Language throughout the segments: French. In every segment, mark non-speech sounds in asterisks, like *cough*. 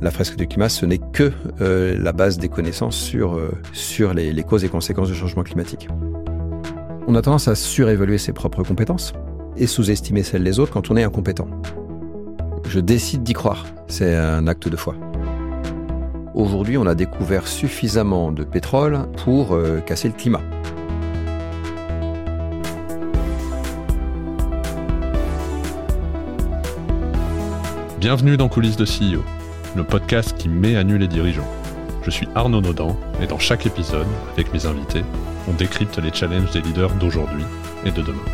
La fresque du climat, ce n'est que euh, la base des connaissances sur, euh, les causes et conséquences du changement climatique. On a tendance à surévaluer ses propres compétences et sous-estimer celles des autres quand on est incompétent. Je décide d'y croire. C'est un acte de foi. Aujourd'hui, on a découvert suffisamment de pétrole pour euh, casser le climat. Bienvenue dans Coulisses de CEO, le podcast qui met à nu les dirigeants. Je suis Arnaud Naudan et dans chaque épisode, avec mes invités, on décrypte les challenges des leaders d'aujourd'hui et de demain.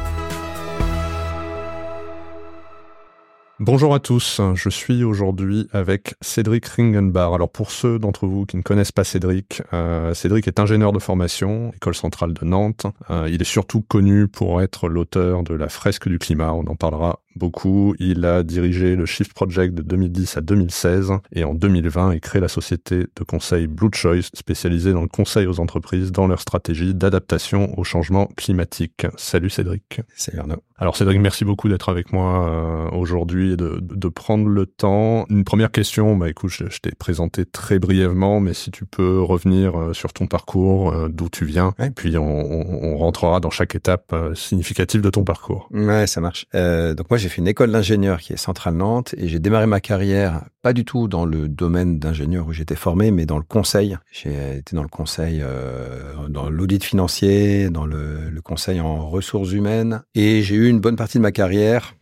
Bonjour à tous, je suis aujourd'hui avec Cédric Ringenbar. Alors pour ceux d'entre vous qui ne connaissent pas Cédric, euh, Cédric est ingénieur de formation, école centrale de Nantes. Euh, il est surtout connu pour être l'auteur de la fresque du climat, on en parlera beaucoup. Il a dirigé le Shift Project de 2010 à 2016 et en 2020, il crée la société de conseil Blue Choice spécialisée dans le conseil aux entreprises dans leur stratégie d'adaptation au changement climatique. Salut Cédric. Salut Arnaud. Alors Cédric, merci beaucoup d'être avec moi euh, aujourd'hui et de, de, prendre le temps. Une première question, bah écoute, je, je t'ai présenté très brièvement, mais si tu peux revenir euh, sur ton parcours, euh, d'où tu viens, ouais. puis on, on, on, rentrera dans chaque étape significative de ton parcours. Ouais, ça marche. donc moi j'ai fait une école d'ingénieur qui est Centrale Nantes et j'ai démarré ma carrière pas du tout dans le domaine d'ingénieur où j'étais formé, mais dans le conseil. J'ai été dans le conseil, euh, dans l'audit financier, dans le, conseil en ressources humaines. Et j'ai eu une bonne partie de ma carrière,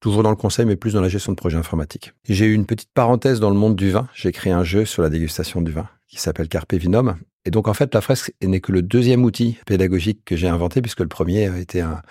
toujours dans le conseil, mais plus dans la gestion de projets informatiques. J'ai eu une petite parenthèse dans le monde du vin. J'ai créé un jeu sur la dégustation du vin qui s'appelle Carpe Vinum. Et donc, en fait, la fresque n'est que le deuxième outil pédagogique que j'ai inventé, puisque le premier été un,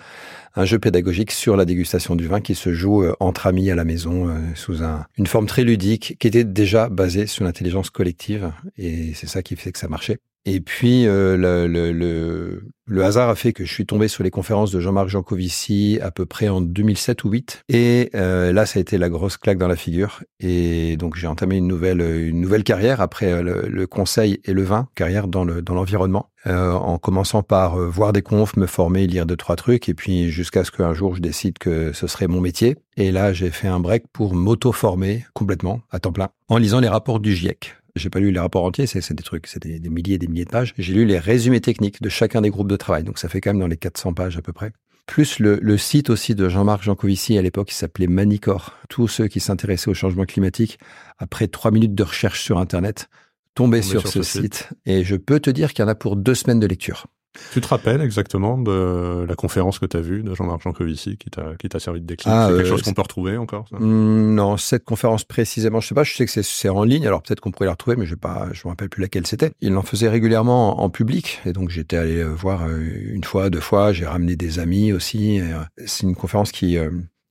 un, jeu pédagogique sur la dégustation du vin qui se joue euh, entre amis à la maison, euh, sous un, une forme très ludique, qui était déjà basée sur l'intelligence collective. Et c'est ça qui fait que ça marchait. Et puis, euh, le, le, le, hasard a fait que je suis tombé sur les conférences de Jean-Marc Jancovici à peu près en 2007 ou 2008. Et euh, là, ça a été la grosse claque dans la figure. Et donc, j'ai entamé une nouvelle, une nouvelle carrière après le, le, conseil et le vin, carrière dans le dans l'environnement, euh, en commençant par euh, voir des confs, me former, lire deux trois trucs, et puis jusqu'à ce qu'un jour je décide que ce serait mon métier. Et là, j'ai fait un break pour m'auto-former complètement à temps plein en lisant les rapports du GIEC. J'ai pas lu les rapports entiers, c'est des trucs, c'est des, des, milliers et des milliers de pages. J'ai lu les résumés techniques de chacun des groupes de travail, donc ça fait quand même dans les 400 pages à peu près. Plus le, le site aussi de Jean-Marc Jancovici à l'époque, qui s'appelait Manicor. Tous ceux qui s'intéressaient au changement climatique, après trois minutes de recherche sur Internet, tombaient sur, sur, ce, ce site. site. Et je peux te dire qu'il y en a pour deux semaines de lecture. Tu te rappelles exactement de la conférence que tu as vue de Jean-Marc Jancovici qui t'a servi de déclic? Ah, C'est quelque euh, chose qu'on peut retrouver encore ça? Mmh, Non, cette conférence précisément, je sais pas. Je sais que c'est en ligne, alors peut-être qu'on pourrait la retrouver, mais je ne me rappelle plus laquelle c'était. Il en faisait régulièrement en, en public, et donc j'étais allé voir euh, une fois, deux fois. J'ai ramené des amis aussi. Euh, c'est une conférence qui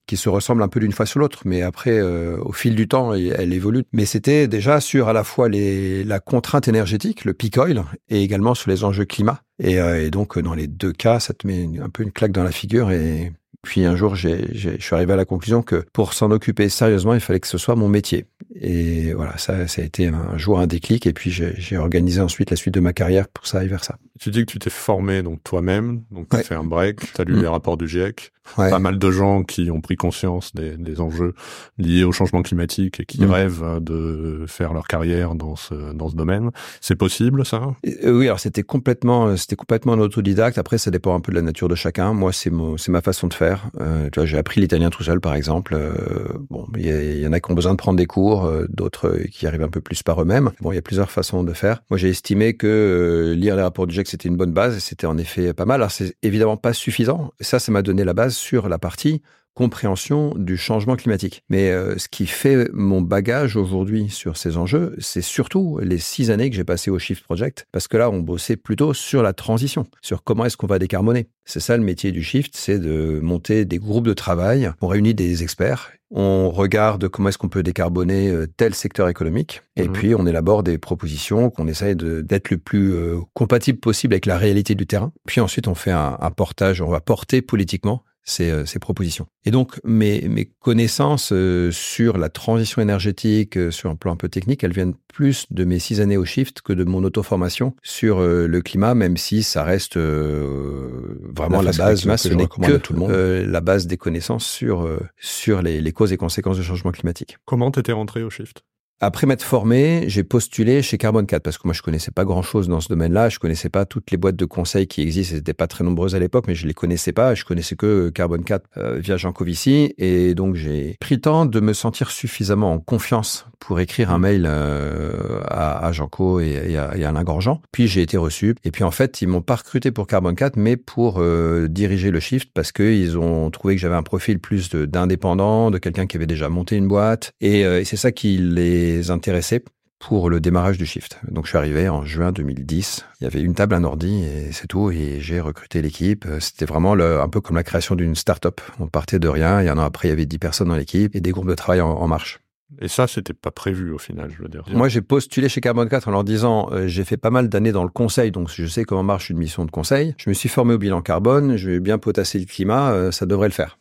qui se ressemble un peu d'une fois sur l'autre, mais après, euh, au fil du temps, elle évolue. Mais c'était déjà sur à la fois les, la contrainte énergétique, le peak oil, et également sur les enjeux climat. Et, euh, et donc, dans les deux cas, ça te met un peu une claque dans la figure. Et puis un jour, j'ai, je suis arrivé à la conclusion que pour s'en occuper sérieusement, il fallait que ce soit mon métier. Et voilà, ça, ça a été un jour un déclic. Et puis j'ai organisé ensuite la suite de ma carrière pour ça arriver vers ça. Tu dis que tu t'es formé donc toi-même, donc tu as ouais. fait un break, tu as lu mmh. les rapports du GIEC. Ouais. Pas mal de gens qui ont pris conscience des, des, enjeux liés au changement climatique et qui mmh. rêvent de faire leur carrière dans ce dans ce domaine. C'est possible ça? Euh, Oui, alors c'était complètement c'était complètement en autodidacte. Après, ça dépend un peu de la nature de chacun. Moi, c'est mon c'est ma façon de faire. Euh, j'ai appris l'italien tout seul, par exemple. Euh, il y, en a qui ont besoin de prendre des cours, euh, d'autres qui arrivent un peu plus par eux-mêmes. Il y a plusieurs façons de faire. Moi, j'ai estimé que lire les rapports du GIEC c'était une bonne base et c'était en effet pas mal. Alors, c'est évidemment pas suffisant. Ça, ça m'a donné la base sur la partie compréhension du changement climatique. Mais euh, ce qui fait mon bagage aujourd'hui sur ces enjeux, c'est surtout les six années que j'ai passées au Shift Project, parce que là, on bossait plutôt sur la transition, sur comment est-ce qu'on va décarboner. C'est ça le métier du Shift, c'est de monter des groupes de travail. On réunit des experts, on regarde comment est-ce qu'on peut décarboner euh, tel secteur économique, et mmh. puis on élabore des propositions qu'on essaye d'être le plus euh, compatible possible avec la réalité du terrain. Puis ensuite, on fait un, un portage, on va porter politiquement ces, ces propositions. Et donc, mes, mes connaissances sur la transition énergétique, sur un plan un peu technique, elles viennent plus de mes six années au Shift que de mon auto-formation sur le climat, même si ça reste vraiment la, base, ce n'est que tout le monde. la base des connaissances sur, sur les, les causes et conséquences du changement climatique. Comment t'étais rentré au Shift? Après m'être formé, j'ai postulé chez Carbon 4 parce que moi je connaissais pas grand chose dans ce domaine-là. Je connaissais pas toutes les boîtes de conseil qui existent. Elles n'étaient pas très nombreuses à l'époque, mais je les connaissais pas. Je connaissais que Carbon 4 euh, via Jean Covici. Et donc j'ai pris le temps de me sentir suffisamment en confiance pour écrire un mail euh, à, à Jean Co et, à, et, Alain Grandjean. Puis j'ai été reçu. Et puis en fait, ils m'ont pas recruté pour Carbon 4, mais pour euh, diriger le shift parce qu'ils ont trouvé que j'avais un profil plus d'indépendant, de, quelqu'un qui avait déjà monté une boîte. Et c'est ça qui les intéressait pour le démarrage du shift. Donc je suis arrivé en juin 2010. Il y avait une table, un ordi et c'est tout. Et j'ai recruté l'équipe. C'était vraiment le, un peu comme la création d'une start-up. On partait de rien. Il y en a après, il y avait 10 personnes dans l'équipe et des groupes de travail en, en marche. Et ça, c'était pas prévu au final, je veux dire. Moi, j'ai postulé chez Carbon 4 en leur disant, euh, j'ai fait pas mal d'années dans le conseil, donc je sais comment marche une mission de conseil. Je me suis formé au bilan carbone, je vais bien potasser le climat, euh, ça devrait le faire.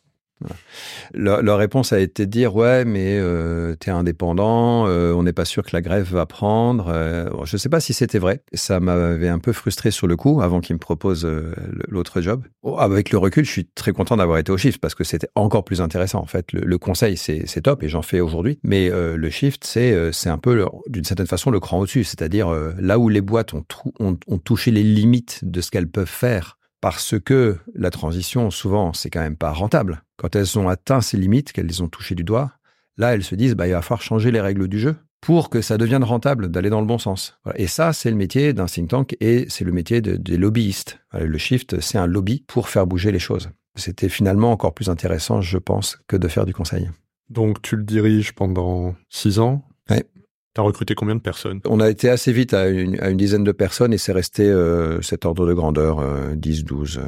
Leur, réponse a été de dire ouais mais euh, t'es indépendant, euh, on n'est pas sûr que la grève va prendre. Euh, je sais pas si c'était vrai. Ça m'avait un peu frustré sur le coup avant qu'ils me proposent euh, l'autre job. Oh, avec le recul, je suis très content d'avoir été au shift parce que c'était encore plus intéressant en fait. Le, conseil c'est top et j'en fais aujourd'hui, mais le shift c'est un peu d'une certaine façon le cran au-dessus, c'est-à-dire là où les boîtes ont touché les limites de ce qu'elles peuvent faire parce que la transition, souvent, c'est quand même pas rentable. Quand elles ont atteint ces limites, qu'elles les ont touchées du doigt, là, elles se disent, bah, il va falloir changer les règles du jeu pour que ça devienne rentable, d'aller dans le bon sens. Et ça, c'est le métier d'un think tank et c'est le métier de, des lobbyistes. Le shift, c'est un lobby pour faire bouger les choses. C'était finalement encore plus intéressant, je pense, que de faire du conseil. Donc, tu le diriges pendant six ans? Ouais. T'as recruté combien de personnes? On a été assez vite à une, à une dizaine de personnes et c'est resté euh, cet ordre de grandeur, euh, 10, 12, euh,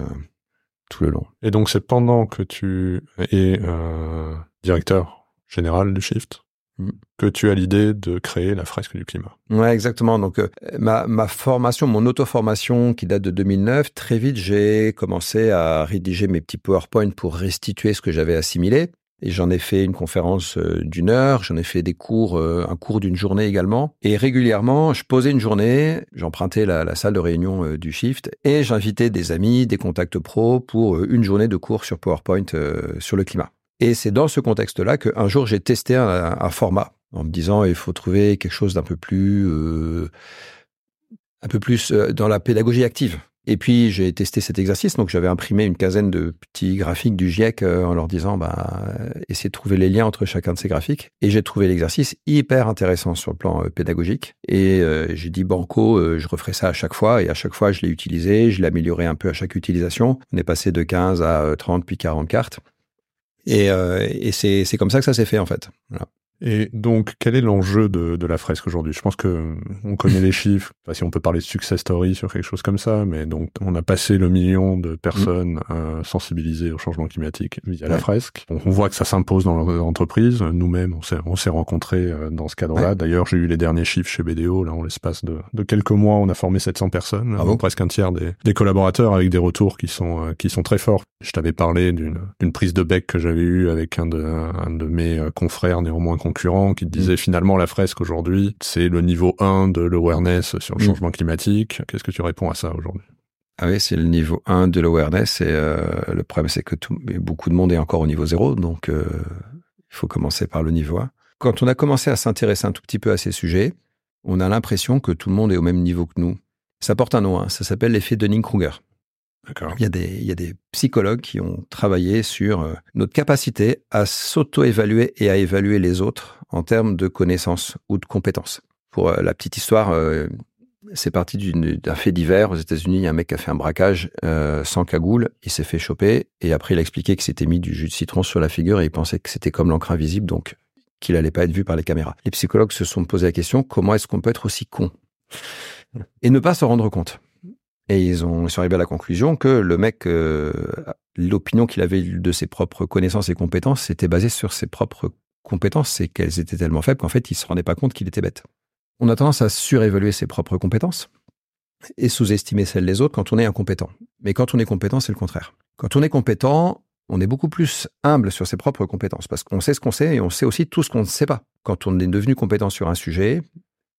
tout le long. Et donc c'est pendant que tu es euh, directeur général du Shift mmh. que tu as l'idée de créer la fresque du climat? Ouais, exactement. Donc ma, ma formation, mon auto-formation qui date de 2009, très vite j'ai commencé à rédiger mes petits PowerPoint pour restituer ce que j'avais assimilé. Et j'en ai fait une conférence d'une heure, j'en ai fait des cours, un cours d'une journée également. Et régulièrement, je posais une journée, j'empruntais la, salle de réunion du Shift et j'invitais des amis, des contacts pros pour une journée de cours sur PowerPoint sur le climat. Et c'est dans ce contexte-là qu'un jour j'ai testé un, format en me disant il faut trouver quelque chose d'un peu plus, euh, un peu plus dans la pédagogie active. Et puis j'ai testé cet exercice, donc j'avais imprimé une quinzaine de petits graphiques du GIEC euh, en leur disant bah essayez de trouver les liens entre chacun de ces graphiques. Et j'ai trouvé l'exercice hyper intéressant sur le plan euh, pédagogique. Et euh, j'ai dit banco, euh, je referai ça à chaque fois. Et à chaque fois je l'ai utilisé, je l'ai amélioré un peu à chaque utilisation. On est passé de 15 à 30 puis 40 cartes. Et, et c'est comme ça que ça s'est fait en fait. Et donc, quel est l'enjeu de, de, la fresque aujourd'hui? Je pense que on connaît les *laughs* chiffres. Enfin, si on peut parler de success story sur quelque chose comme ça, mais donc on a passé le million de personnes mmh. euh, sensibilisées au changement climatique via ouais. la fresque. On, on, voit que ça s'impose dans l'entreprise. Nous-mêmes, on s'est on s'est rencontrés euh, dans ce cadre-là. Ouais. D'ailleurs, j'ai eu les derniers chiffres chez BDO. Là, en l'espace de, de, quelques mois, on a formé 700 personnes, ah bon? presque un tiers des, des, collaborateurs, avec des retours qui sont euh, qui sont très forts. Je t'avais parlé d'une prise de bec que j'avais eue avec un de un de mes euh, confrères néanmoins concurrent qui disait mmh. finalement la fresque aujourd'hui, c'est le niveau 1 de l'awareness sur le mmh. changement climatique. Qu'est-ce que tu réponds à ça aujourd'hui? Ah oui, c'est le niveau 1 de l'awareness et euh, le problème c'est que tout, beaucoup de monde est encore au niveau 0, donc euh, il faut commencer par le niveau 1. Quand on a commencé à s'intéresser un tout petit peu à ces sujets, on a l'impression que tout le monde est au même niveau que nous. Ça porte un nom, hein, ça s'appelle l'effet Dunning-Kruger. Il y, a des, psychologues qui ont travaillé sur euh, notre capacité à s'auto-évaluer et à évaluer les autres en termes de connaissances ou de compétences. Pour euh, la petite histoire, euh, c'est parti d'un fait divers. Aux États-Unis, un mec a fait un braquage sans cagoule. Il s'est fait choper et après, il a expliqué qu'il s'était mis du jus de citron sur la figure et il pensait que c'était comme l'encre invisible, donc qu'il allait pas être vu par les caméras. Les psychologues se sont posé la question comment est-ce qu'on peut être aussi con? Et ne pas s'en rendre compte et ils, ont, sont arrivés à la conclusion que le mec, euh, l'opinion qu'il avait de ses propres connaissances et compétences, c'était basé sur ses propres compétences, c'est qu'elles étaient tellement faibles qu'en fait, il se rendait pas compte qu'il était bête. On a tendance à surévaluer ses propres compétences et sous-estimer celles des autres quand on est incompétent. Mais quand on est compétent, c'est le contraire. Quand on est compétent, on est beaucoup plus humble sur ses propres compétences parce qu'on sait ce qu'on sait et on sait aussi tout ce qu'on ne sait pas. Quand on est devenu compétent sur un sujet,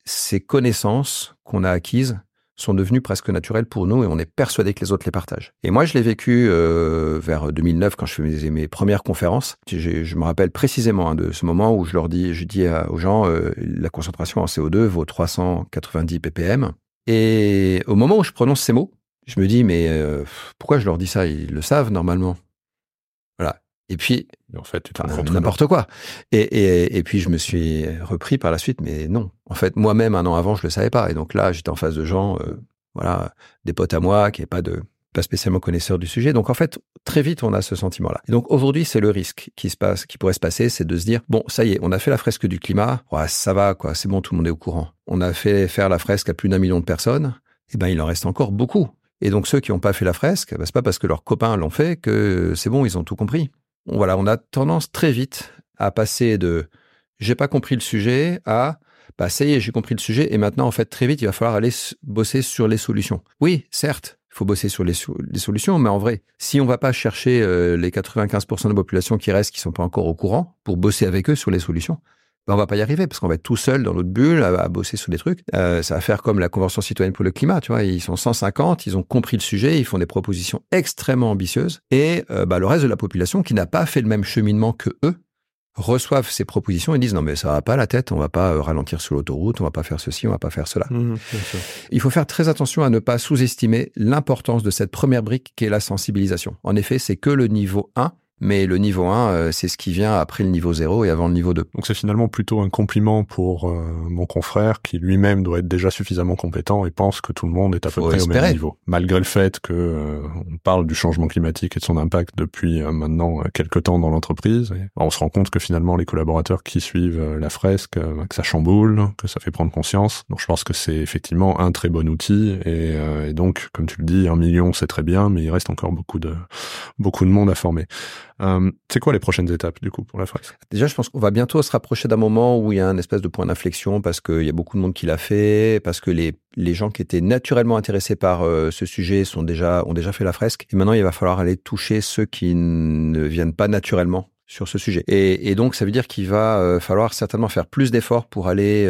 ces connaissances qu'on a acquises sont devenues presque naturelles pour nous et on est persuadé que les autres les partagent. Et moi, je l'ai vécu euh, vers 2009 quand je faisais mes premières conférences. Je, me rappelle précisément hein, de ce moment où je leur dis, je dis aux gens, euh, la concentration en CO2 vaut 390 ppm. Et au moment où je prononce ces mots, je me dis, mais euh, pourquoi je leur dis ça? Ils le savent normalement. Et puis, en fait, n'importe quoi. Et, et, et, puis, je me suis repris par la suite, mais non. En fait, moi-même, un an avant, je le savais pas. Et donc là, j'étais en face de gens, euh, voilà, des potes à moi qui n'étaient pas de pas spécialement connaisseurs du sujet. Donc en fait, très vite, on a ce sentiment-là. Et donc aujourd'hui, c'est le risque qui se passe, qui pourrait se passer, c'est de se dire bon, ça y est, on a fait la fresque du climat, ouais, ça va, quoi, c'est bon, tout le monde est au courant. On a fait faire la fresque à plus d'un million de personnes. Eh ben, il en reste encore beaucoup. Et donc ceux qui n'ont pas fait la fresque, bah, c'est pas parce que leurs copains l'ont fait que c'est bon, ils ont tout compris. Voilà, on a tendance très vite à passer de j'ai pas compris le sujet à bah ça y est, j'ai compris le sujet et maintenant en fait très vite il va falloir aller bosser sur les solutions. Oui, certes, il faut bosser sur les, solutions, mais en vrai, si on va pas chercher euh, les 95% de la population qui restent qui sont pas encore au courant pour bosser avec eux sur les solutions, ben on va pas y arriver parce qu'on va être tout seul dans notre bulle à, bosser sur des trucs. Euh, ça va faire comme la Convention citoyenne pour le climat, tu vois. Ils sont 150, ils ont compris le sujet, ils font des propositions extrêmement ambitieuses et euh, bah, le reste de la population qui n'a pas fait le même cheminement que eux reçoivent ces propositions et disent non mais ça va pas la tête, on va pas euh, ralentir sur l'autoroute, on va pas faire ceci, on va pas faire cela. Mmh, Il faut faire très attention à ne pas sous-estimer l'importance de cette première brique qui est la sensibilisation. En effet, c'est que le niveau 1 mais le niveau 1, euh, c'est ce qui vient après le niveau 0 et avant le niveau 2. Donc c'est finalement plutôt un compliment pour euh, mon confrère qui lui-même doit être déjà suffisamment compétent et pense que tout le monde est à peu près au même niveau. Malgré le fait que euh, on parle du changement climatique et de son impact depuis maintenant quelques temps dans l'entreprise, on se rend compte que finalement les collaborateurs qui suivent la fresque, que ça chamboule, que ça fait prendre conscience. Donc je pense que c'est effectivement un très bon outil et, et donc comme tu le dis, un million c'est très bien, mais il reste encore beaucoup de beaucoup de monde à former. Euh, c'est quoi les prochaines étapes du coup pour la fresque Déjà, je pense qu'on va bientôt se rapprocher d'un moment où il y a un espèce de point d'inflexion parce qu'il y a beaucoup de monde qui l'a fait, parce que les, les gens qui étaient naturellement intéressés par euh, ce sujet sont déjà ont déjà fait la fresque. Et maintenant, il va falloir aller toucher ceux qui ne viennent pas naturellement sur ce sujet. Et, et donc, ça veut dire qu'il va euh, falloir certainement faire plus d'efforts pour aller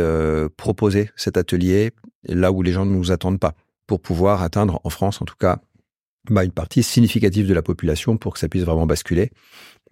proposer cet atelier là où les gens ne nous attendent pas, pour pouvoir atteindre, en France en tout cas, bah, une partie significative de la population pour que ça puisse vraiment basculer.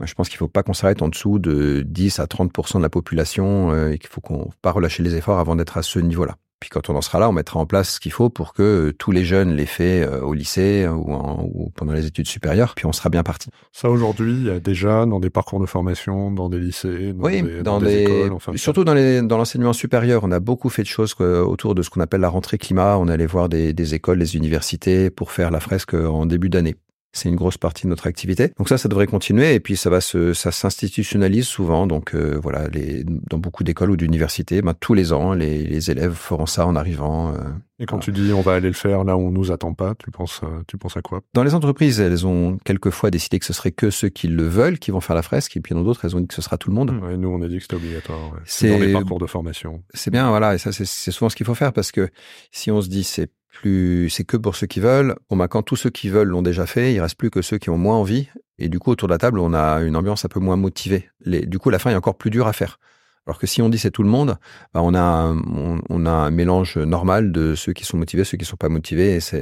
Je pense qu'il ne faut pas qu'on s'arrête en dessous de 10 à 30 de la population euh, et qu'il faut qu'on pas relâcher les efforts avant d'être à ce niveau-là. Puis quand on en sera là, on mettra en place ce qu'il faut pour que tous les jeunes l'aient fait euh, au lycée ou, ou, pendant les études supérieures, puis on sera bien parti. Ça aujourd'hui, il y a déjà dans des parcours de formation, dans des lycées, dans oui, des, dans, des, écoles, enfin, surtout dans les dans l'enseignement supérieur, on a beaucoup fait de choses euh, autour de ce qu'on appelle la rentrée climat. On allait voir des, des écoles, des universités pour faire la fresque en début d'année. C'est une grosse partie de notre activité. Donc ça, ça devrait continuer et puis ça va se, ça s'institutionnalise souvent. Donc euh, voilà, les, dans beaucoup d'écoles ou d'universités, ben, tous les ans, les, les, élèves feront ça en arrivant. Euh, et quand tu dis on va aller le faire là où on nous attend pas, tu penses, euh, tu penses à quoi? Dans les entreprises, elles ont quelquesois décidé que ce serait que ceux qui le veulent qui vont faire la fresque, et puis dans d'autres, elles ont dit que ce sera tout le monde. Ouais, nous, on a dit que c'était obligatoire. Ouais. C'est dans les parcours de formation. C'est bien, voilà, et ça, c'est souvent ce qu'il faut faire parce que si on se dit c'est plus, c'est que pour ceux qui veulent. Bon, bah, quand tous ceux qui veulent l'ont déjà fait, il reste plus que ceux qui ont moins envie. Et du coup, autour de la table, on a une ambiance un peu moins motivée. Du coup, la fin est encore plus dure à faire. Alors que si on dit c'est tout le monde, bah on a un, mélange normal de ceux qui sont motivés, ceux qui sont pas motivés, et ça,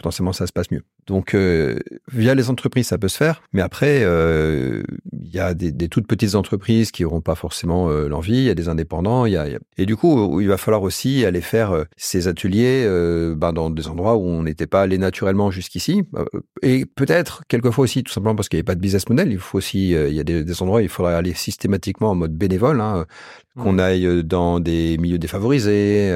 potentiellement ça se passe mieux. Donc euh, via les entreprises ça peut se faire, mais après euh, il y a des, des, toutes petites entreprises qui n'auront pas forcément euh, l'envie, il y a des indépendants, il y a, et du coup il va falloir aussi aller faire ces ateliers ben, dans des endroits où on n'était pas allé naturellement jusqu'ici, et peut-être quelquefois aussi tout simplement parce qu'il n'y a pas de business model, il faut aussi il y a des, des, endroits où il faudrait aller systématiquement en mode bénévole, hein, qu'on aille dans des milieux défavorisés,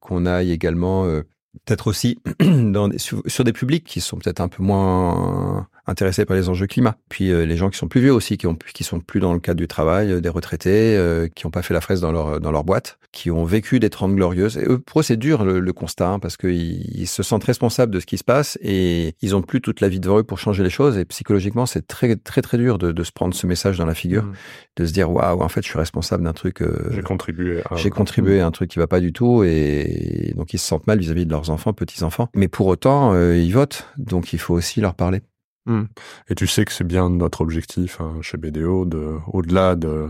qu'on aille également peut-être aussi *clears throat* sur, des publics qui sont peut-être un peu moins intéressés par les enjeux climat. Puis euh, les gens qui sont plus vieux aussi, qui ont qui sont plus dans le cadre du travail, euh, des retraités, euh, qui n'ont pas fait la fraise dans leur dans leur boîte, qui ont vécu des trente glorieuses. Et eux, pour eux, c'est dur le, constat hein, parce qu'ils ils se sentent responsables de ce qui se passe et ils ont plus toute la vie devant eux pour changer les choses. Et psychologiquement, c'est très très très dur de, de, se prendre ce message dans la figure, mmh. de se dire waouh, en fait, je suis responsable d'un truc. j'ai contribué. À... J'ai contribué à un truc qui va pas du tout et donc ils se sentent mal vis-à-vis de leurs enfants, petits enfants. Mais pour autant, ils votent, donc il faut aussi leur parler. Hmm. Et tu sais que c'est bien notre objectif hein, chez BDO, de, au-delà de de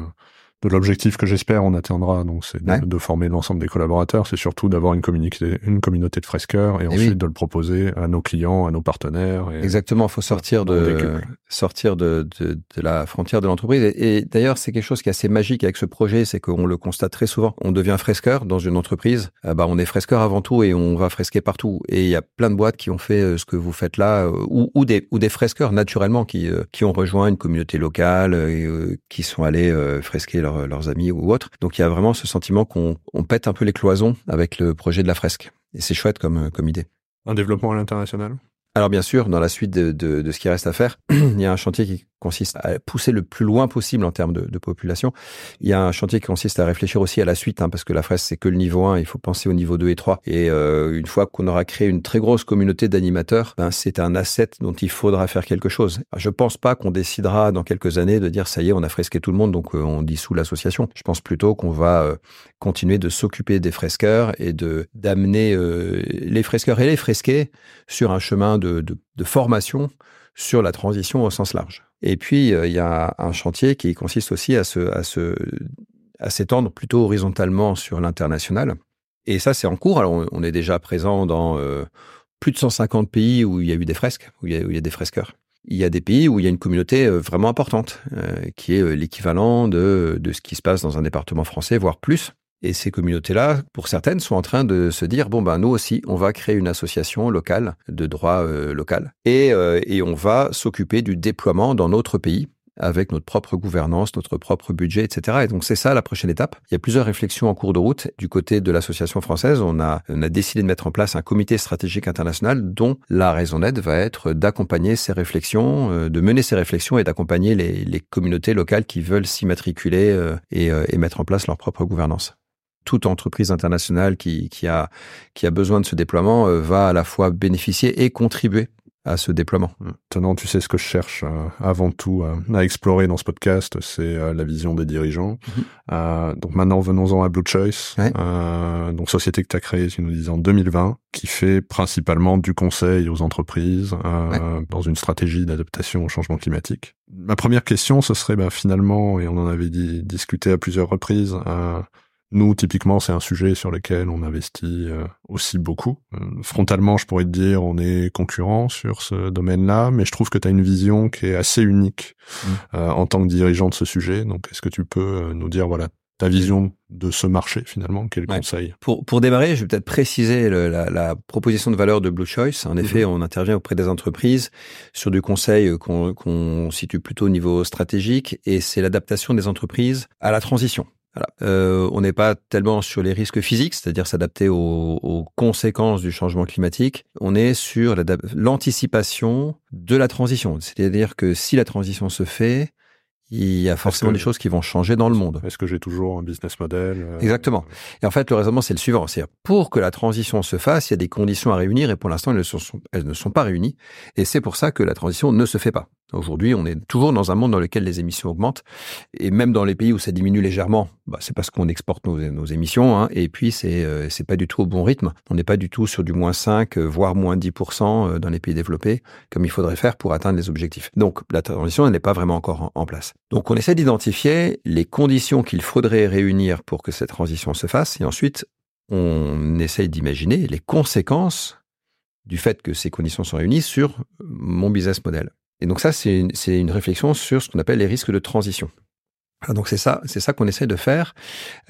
l'objectif que j'espère on atteindra, donc c'est de, former l'ensemble des collaborateurs, c'est surtout d'avoir une communauté, une communauté de fresqueurs et, eh ensuite de le proposer à nos clients, à nos partenaires. Exactement, il faut sortir de sortir de, de, la frontière de l'entreprise. Et, d'ailleurs, c'est quelque chose qui est assez magique avec ce projet, c'est qu'on le constate très souvent. On devient fresqueur dans une entreprise, ah bah on est fresqueur avant tout et on va fresquer partout. Et il y a plein de boîtes qui ont fait euh, ce que vous faites là, euh, ou, ou des ou des fresqueurs naturellement qui euh, qui ont rejoint une communauté locale et qui sont allés fresquer leur leurs amis ou autres. Donc il y a vraiment ce sentiment qu'on pète un peu les cloisons avec le projet de la fresque. Et c'est chouette comme, comme idée. Un développement à l'international? Alors bien sûr, dans la suite de, de, ce qui reste à faire, *clears throat* il y a un chantier qui consiste à pousser le plus loin possible en termes de, population. Il y a un chantier qui consiste à réfléchir aussi à la suite, hein, parce que la fresque, c'est que le niveau 1, il faut penser au niveau 2 et 3. Et euh, une fois qu'on aura créé une très grosse communauté d'animateurs, ben, c'est un asset dont il faudra faire quelque chose. Je pense pas qu'on décidera dans quelques années de dire ça y est, on a fresqué tout le monde, donc euh, on dissout l'association. Je pense plutôt qu'on va euh, continuer de s'occuper des fresqueurs et de d'amener les fresqueurs et les fresqués sur un chemin de, de, formation sur la transition au sens large. Et puis, euh, il y a un chantier qui consiste aussi à se, à se, à s'étendre plutôt horizontalement sur l'international. Et ça, c'est en cours. Alors, on est déjà présent dans euh, plus de 150 pays où il y a eu des fresques, où il y a, y a des fresqueurs. Il y a des pays où il y a une communauté euh, vraiment importante, qui est l'équivalent de, de ce qui se passe dans un département français, voire plus. Et ces communautés-là, pour certaines, sont en train de se dire bon ben nous aussi, on va créer une association locale de droit euh, local et, euh, et on va s'occuper du déploiement dans notre pays avec notre propre gouvernance, notre propre budget, etc. Et donc c'est ça la prochaine étape. Il y a plusieurs réflexions en cours de route. Du côté de l'association française, on a, décidé de mettre en place un comité stratégique international dont la raison d'être va être d'accompagner ces réflexions, euh, de mener ces réflexions et d'accompagner les, communautés locales qui veulent s'y matriculer et, et mettre en place leur propre gouvernance toute entreprise internationale qui, qui, a, qui a besoin de ce déploiement euh, va à la fois bénéficier et contribuer à ce déploiement. Maintenant, tu sais ce que je cherche euh, avant tout à explorer dans ce podcast, c'est euh, la vision des dirigeants. Mhm. donc maintenant, venons-en à Blue Choice, donc société que tu as créée, tu nous disais en 2020, qui fait principalement du conseil aux entreprises dans une stratégie d'adaptation au changement climatique. Ma première question, ce serait ben, finalement, et on en avait dit, discuté à plusieurs reprises, nous, typiquement, c'est un sujet sur lequel on investit euh, aussi beaucoup. Euh, frontalement, je pourrais te dire, on est concurrent sur ce domaine-là, mais je trouve que tu as une vision qui est assez unique mmh. euh, en tant que dirigeant de ce sujet. Donc, est-ce que tu peux nous dire, voilà, ta vision de ce marché finalement Quel conseil? Pour, pour démarrer, je vais peut-être préciser la, la, proposition de valeur de Blue Choice. En effet, mhm. on intervient auprès des entreprises sur du conseil qu'on situe plutôt au niveau stratégique et c'est l'adaptation des entreprises à la transition. Voilà. Euh, on n'est pas tellement sur les risques physiques, c'est-à-dire s'adapter aux, aux, conséquences du changement climatique. On est sur l'anticipation de la transition, c'est-à-dire que si la transition se fait, il y a forcément des choses qui vont changer dans le monde. Est-ce que j'ai toujours un business model euh, Exactement. Et en fait, le raisonnement, c'est le suivant. C'est pour que la transition se fasse, il y a des conditions à réunir et pour l'instant, elles, elles, ne sont pas réunies. Et c'est pour ça que la transition ne se fait pas. Aujourd'hui, on est toujours dans un monde dans lequel les émissions augmentent, et même dans les pays où ça diminue légèrement, bah, c'est parce qu'on exporte nos, émissions, hein, et puis c'est euh, pas du tout au bon rythme. On n'est pas du tout sur du moins 5, euh, voire moins 10% euh, dans les pays développés, comme il faudrait faire pour atteindre les objectifs. Donc la transition, n'est pas vraiment encore en, place. Donc on essaie d'identifier les conditions qu'il faudrait réunir pour que cette transition se fasse, et ensuite on essaye d'imaginer les conséquences du fait que ces conditions sont réunies sur mon business model. Et donc ça, c'est une, réflexion sur ce qu'on appelle les risques de transition. donc c'est ça, c'est ça qu'on essaie de faire,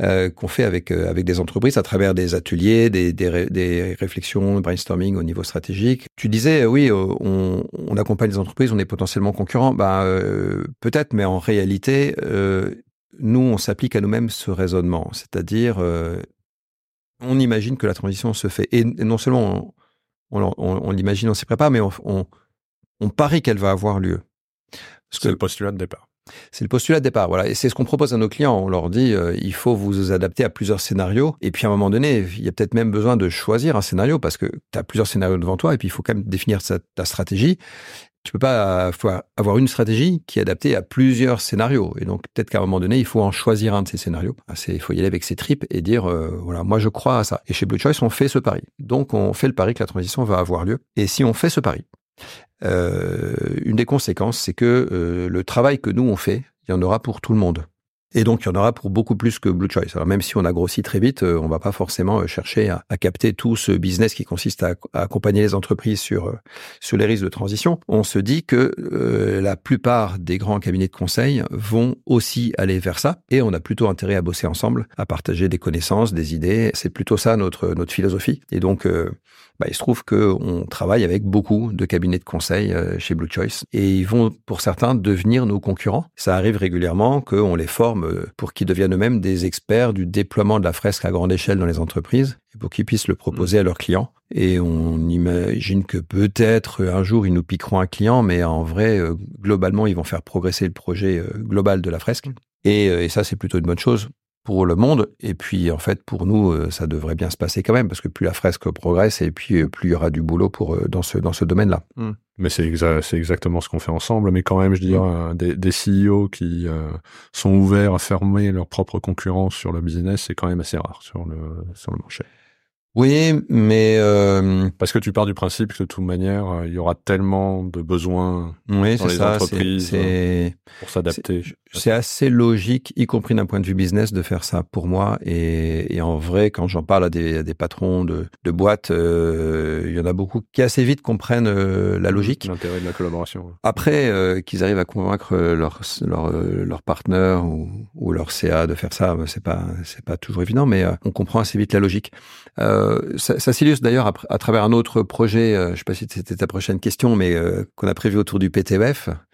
euh, qu'on fait avec euh, avec des entreprises à travers des ateliers, des, des, réflexions, brainstorming au niveau stratégique. Tu disais euh, oui, on, accompagne les entreprises, on est potentiellement concurrents. Bah euh, peut-être, mais en réalité, nous on s'applique à nous-mêmes ce raisonnement, c'est-à-dire on imagine que la transition se fait et non seulement on, on l'imagine, on s'y prépare, mais on on parie qu'elle va avoir lieu. C'est le postulat de départ. C'est le postulat de départ, voilà. Et c'est ce qu'on propose à nos clients. On leur dit, euh, il faut vous adapter à plusieurs scénarios. Et puis à un moment donné, il y a peut-être même besoin de choisir un scénario parce que tu as plusieurs scénarios devant toi et puis il faut quand même définir ta stratégie. Tu peux pas avoir une stratégie qui est adaptée à plusieurs scénarios. Et donc peut-être qu'à un moment donné, il faut en choisir un de ces scénarios. Il faut y aller avec ses tripes et dire, euh, voilà, moi je crois à ça. Et chez Blue Choice, on fait ce pari. Donc on fait le pari que la transition va avoir lieu. Et si on fait ce pari, une des conséquences, c'est que le travail que nous on fait, il y en aura pour tout le monde. Et donc, il y en aura pour beaucoup plus que Blue Choice. Alors, même si on a grossi très vite, euh, on va pas forcément euh, chercher à, capter tout ce business qui consiste à, accompagner les entreprises sur, euh, sur les risques de transition. On se dit que la plupart des grands cabinets de conseil vont aussi aller vers ça. Et on a plutôt intérêt à bosser ensemble, à partager des connaissances, des idées. C'est plutôt ça notre, notre philosophie. Et donc, bah, il se trouve qu'on travaille avec beaucoup de cabinets de conseil chez Blue Choice. Et ils vont, pour certains, devenir nos concurrents. Ça arrive régulièrement qu'on les forme euh, pour qu'ils deviennent eux-mêmes des experts du déploiement de la fresque à grande échelle dans les entreprises et pour qu'ils puissent le proposer à leurs clients. Et on imagine que peut-être un jour ils nous piqueront un client, mais en vrai, euh, globalement, ils vont faire progresser le projet euh, global de la fresque. Et, et ça, c'est plutôt une bonne chose pour le monde. Et puis, en fait, pour nous, euh, ça devrait bien se passer quand même, parce que plus la fresque progresse et puis euh, plus il y aura du boulot pour euh, dans ce dans ce domaine-là. Hmm. Mais c'est c'est exactement ce qu'on fait ensemble. Mais quand même, je dirais, hmm. des, des CEO qui sont ouverts à fermer leur propre concurrence sur le business, c'est quand même assez rare sur le sur le marché. Oui, mais euh... parce que tu pars du principe que de toute manière, il y aura tellement de besoins oui, dans les ça, entreprises euh, pour s'adapter. C'est assez logique, y compris d'un point de vue business, de faire ça pour moi. Et, et en vrai, quand j'en parle à des, à des patrons de, de boîtes, euh, il y en a beaucoup qui assez vite comprennent la logique. L'intérêt de la collaboration. Après, qu'ils arrivent à convaincre leur leur, leur partenaire ou, ou, leur CA de faire ça, c'est pas c'est pas toujours évident, mais on comprend assez vite la logique. Euh, euh, ça, ça s'illustre d'ailleurs à, travers un autre projet, euh, je sais pas si c'était ta prochaine question, mais euh, qu'on a prévu autour du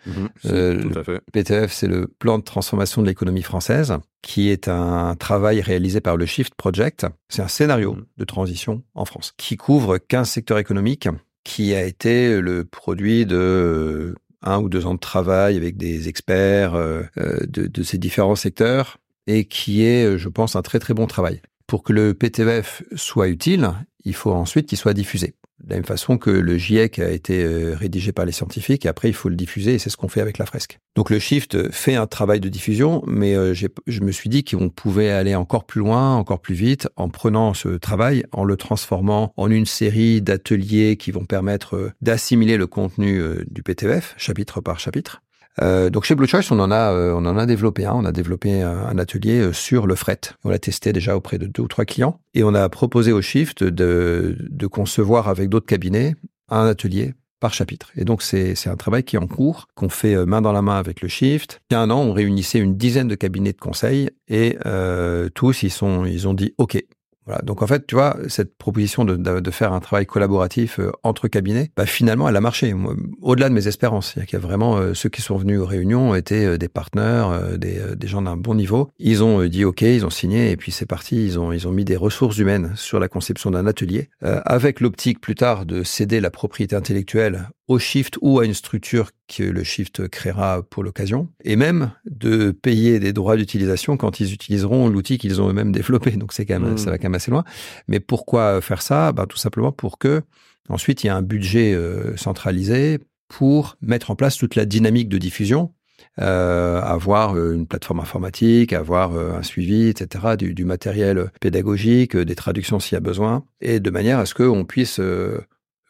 PTEF. Mhm, tout à fait. PTEF, c'est le plan de transformation de l'économie française, qui est un travail réalisé par le Shift Project. C'est un scénario mhm. de transition en France, qui couvre 15 secteurs économiques, qui a été le produit de un ou deux ans de travail avec des experts de, de ces différents secteurs et qui est, je pense, un très très bon travail pour que le PTVF soit utile, il faut ensuite qu'il soit diffusé. De la même façon que le GIEC a été euh, rédigé par les scientifiques, après il faut le diffuser, et c'est ce qu'on fait avec la fresque. Donc le Shift fait un travail de diffusion, mais euh, je me suis dit qu'on pouvait aller encore plus loin, encore plus vite, en prenant ce travail, en le transformant en une série d'ateliers qui vont permettre euh, d'assimiler le contenu du PTVF, chapitre par chapitre, euh, donc chez Blue Choice, on en a, euh, on en a développé un. On a développé un, atelier euh, sur le fret. On l'a testé déjà auprès de deux ou trois clients et on a proposé au Shift de, de concevoir avec d'autres cabinets un atelier par chapitre. Et donc c'est un travail qui est en cours, qu'on fait main dans la main avec le Shift. Il y a un an, on réunissait une dizaine de cabinets de conseil et euh, tous ils sont ils ont dit OK, voilà. Donc en fait, tu vois, cette proposition de, de, de faire un travail collaboratif euh, entre cabinets, bah, finalement, elle a marché. Au-delà de mes espérances, il y a, vraiment euh, ceux qui sont venus aux réunions étaient euh, des partenaires, des, des, gens d'un bon niveau. Ils ont dit OK, ils ont signé et puis c'est parti. Ils ont ils ont mis des ressources humaines sur la conception d'un atelier avec l'optique plus tard de céder la propriété intellectuelle au Shift ou à une structure que le Shift créera pour l'occasion, et même de payer des droits d'utilisation quand ils utiliseront l'outil qu'ils ont eux-mêmes développé. Donc c'est quand même, ça va quand même assez loin. Mais pourquoi faire ça? Ben, Tout simplement pour que ensuite il y ait un budget euh, centralisé pour mettre en place toute la dynamique de diffusion euh, avoir euh, une plateforme informatique, avoir un suivi, etc., du, du, matériel pédagogique, des traductions s'il y a besoin, et de manière à ce qu'on puisse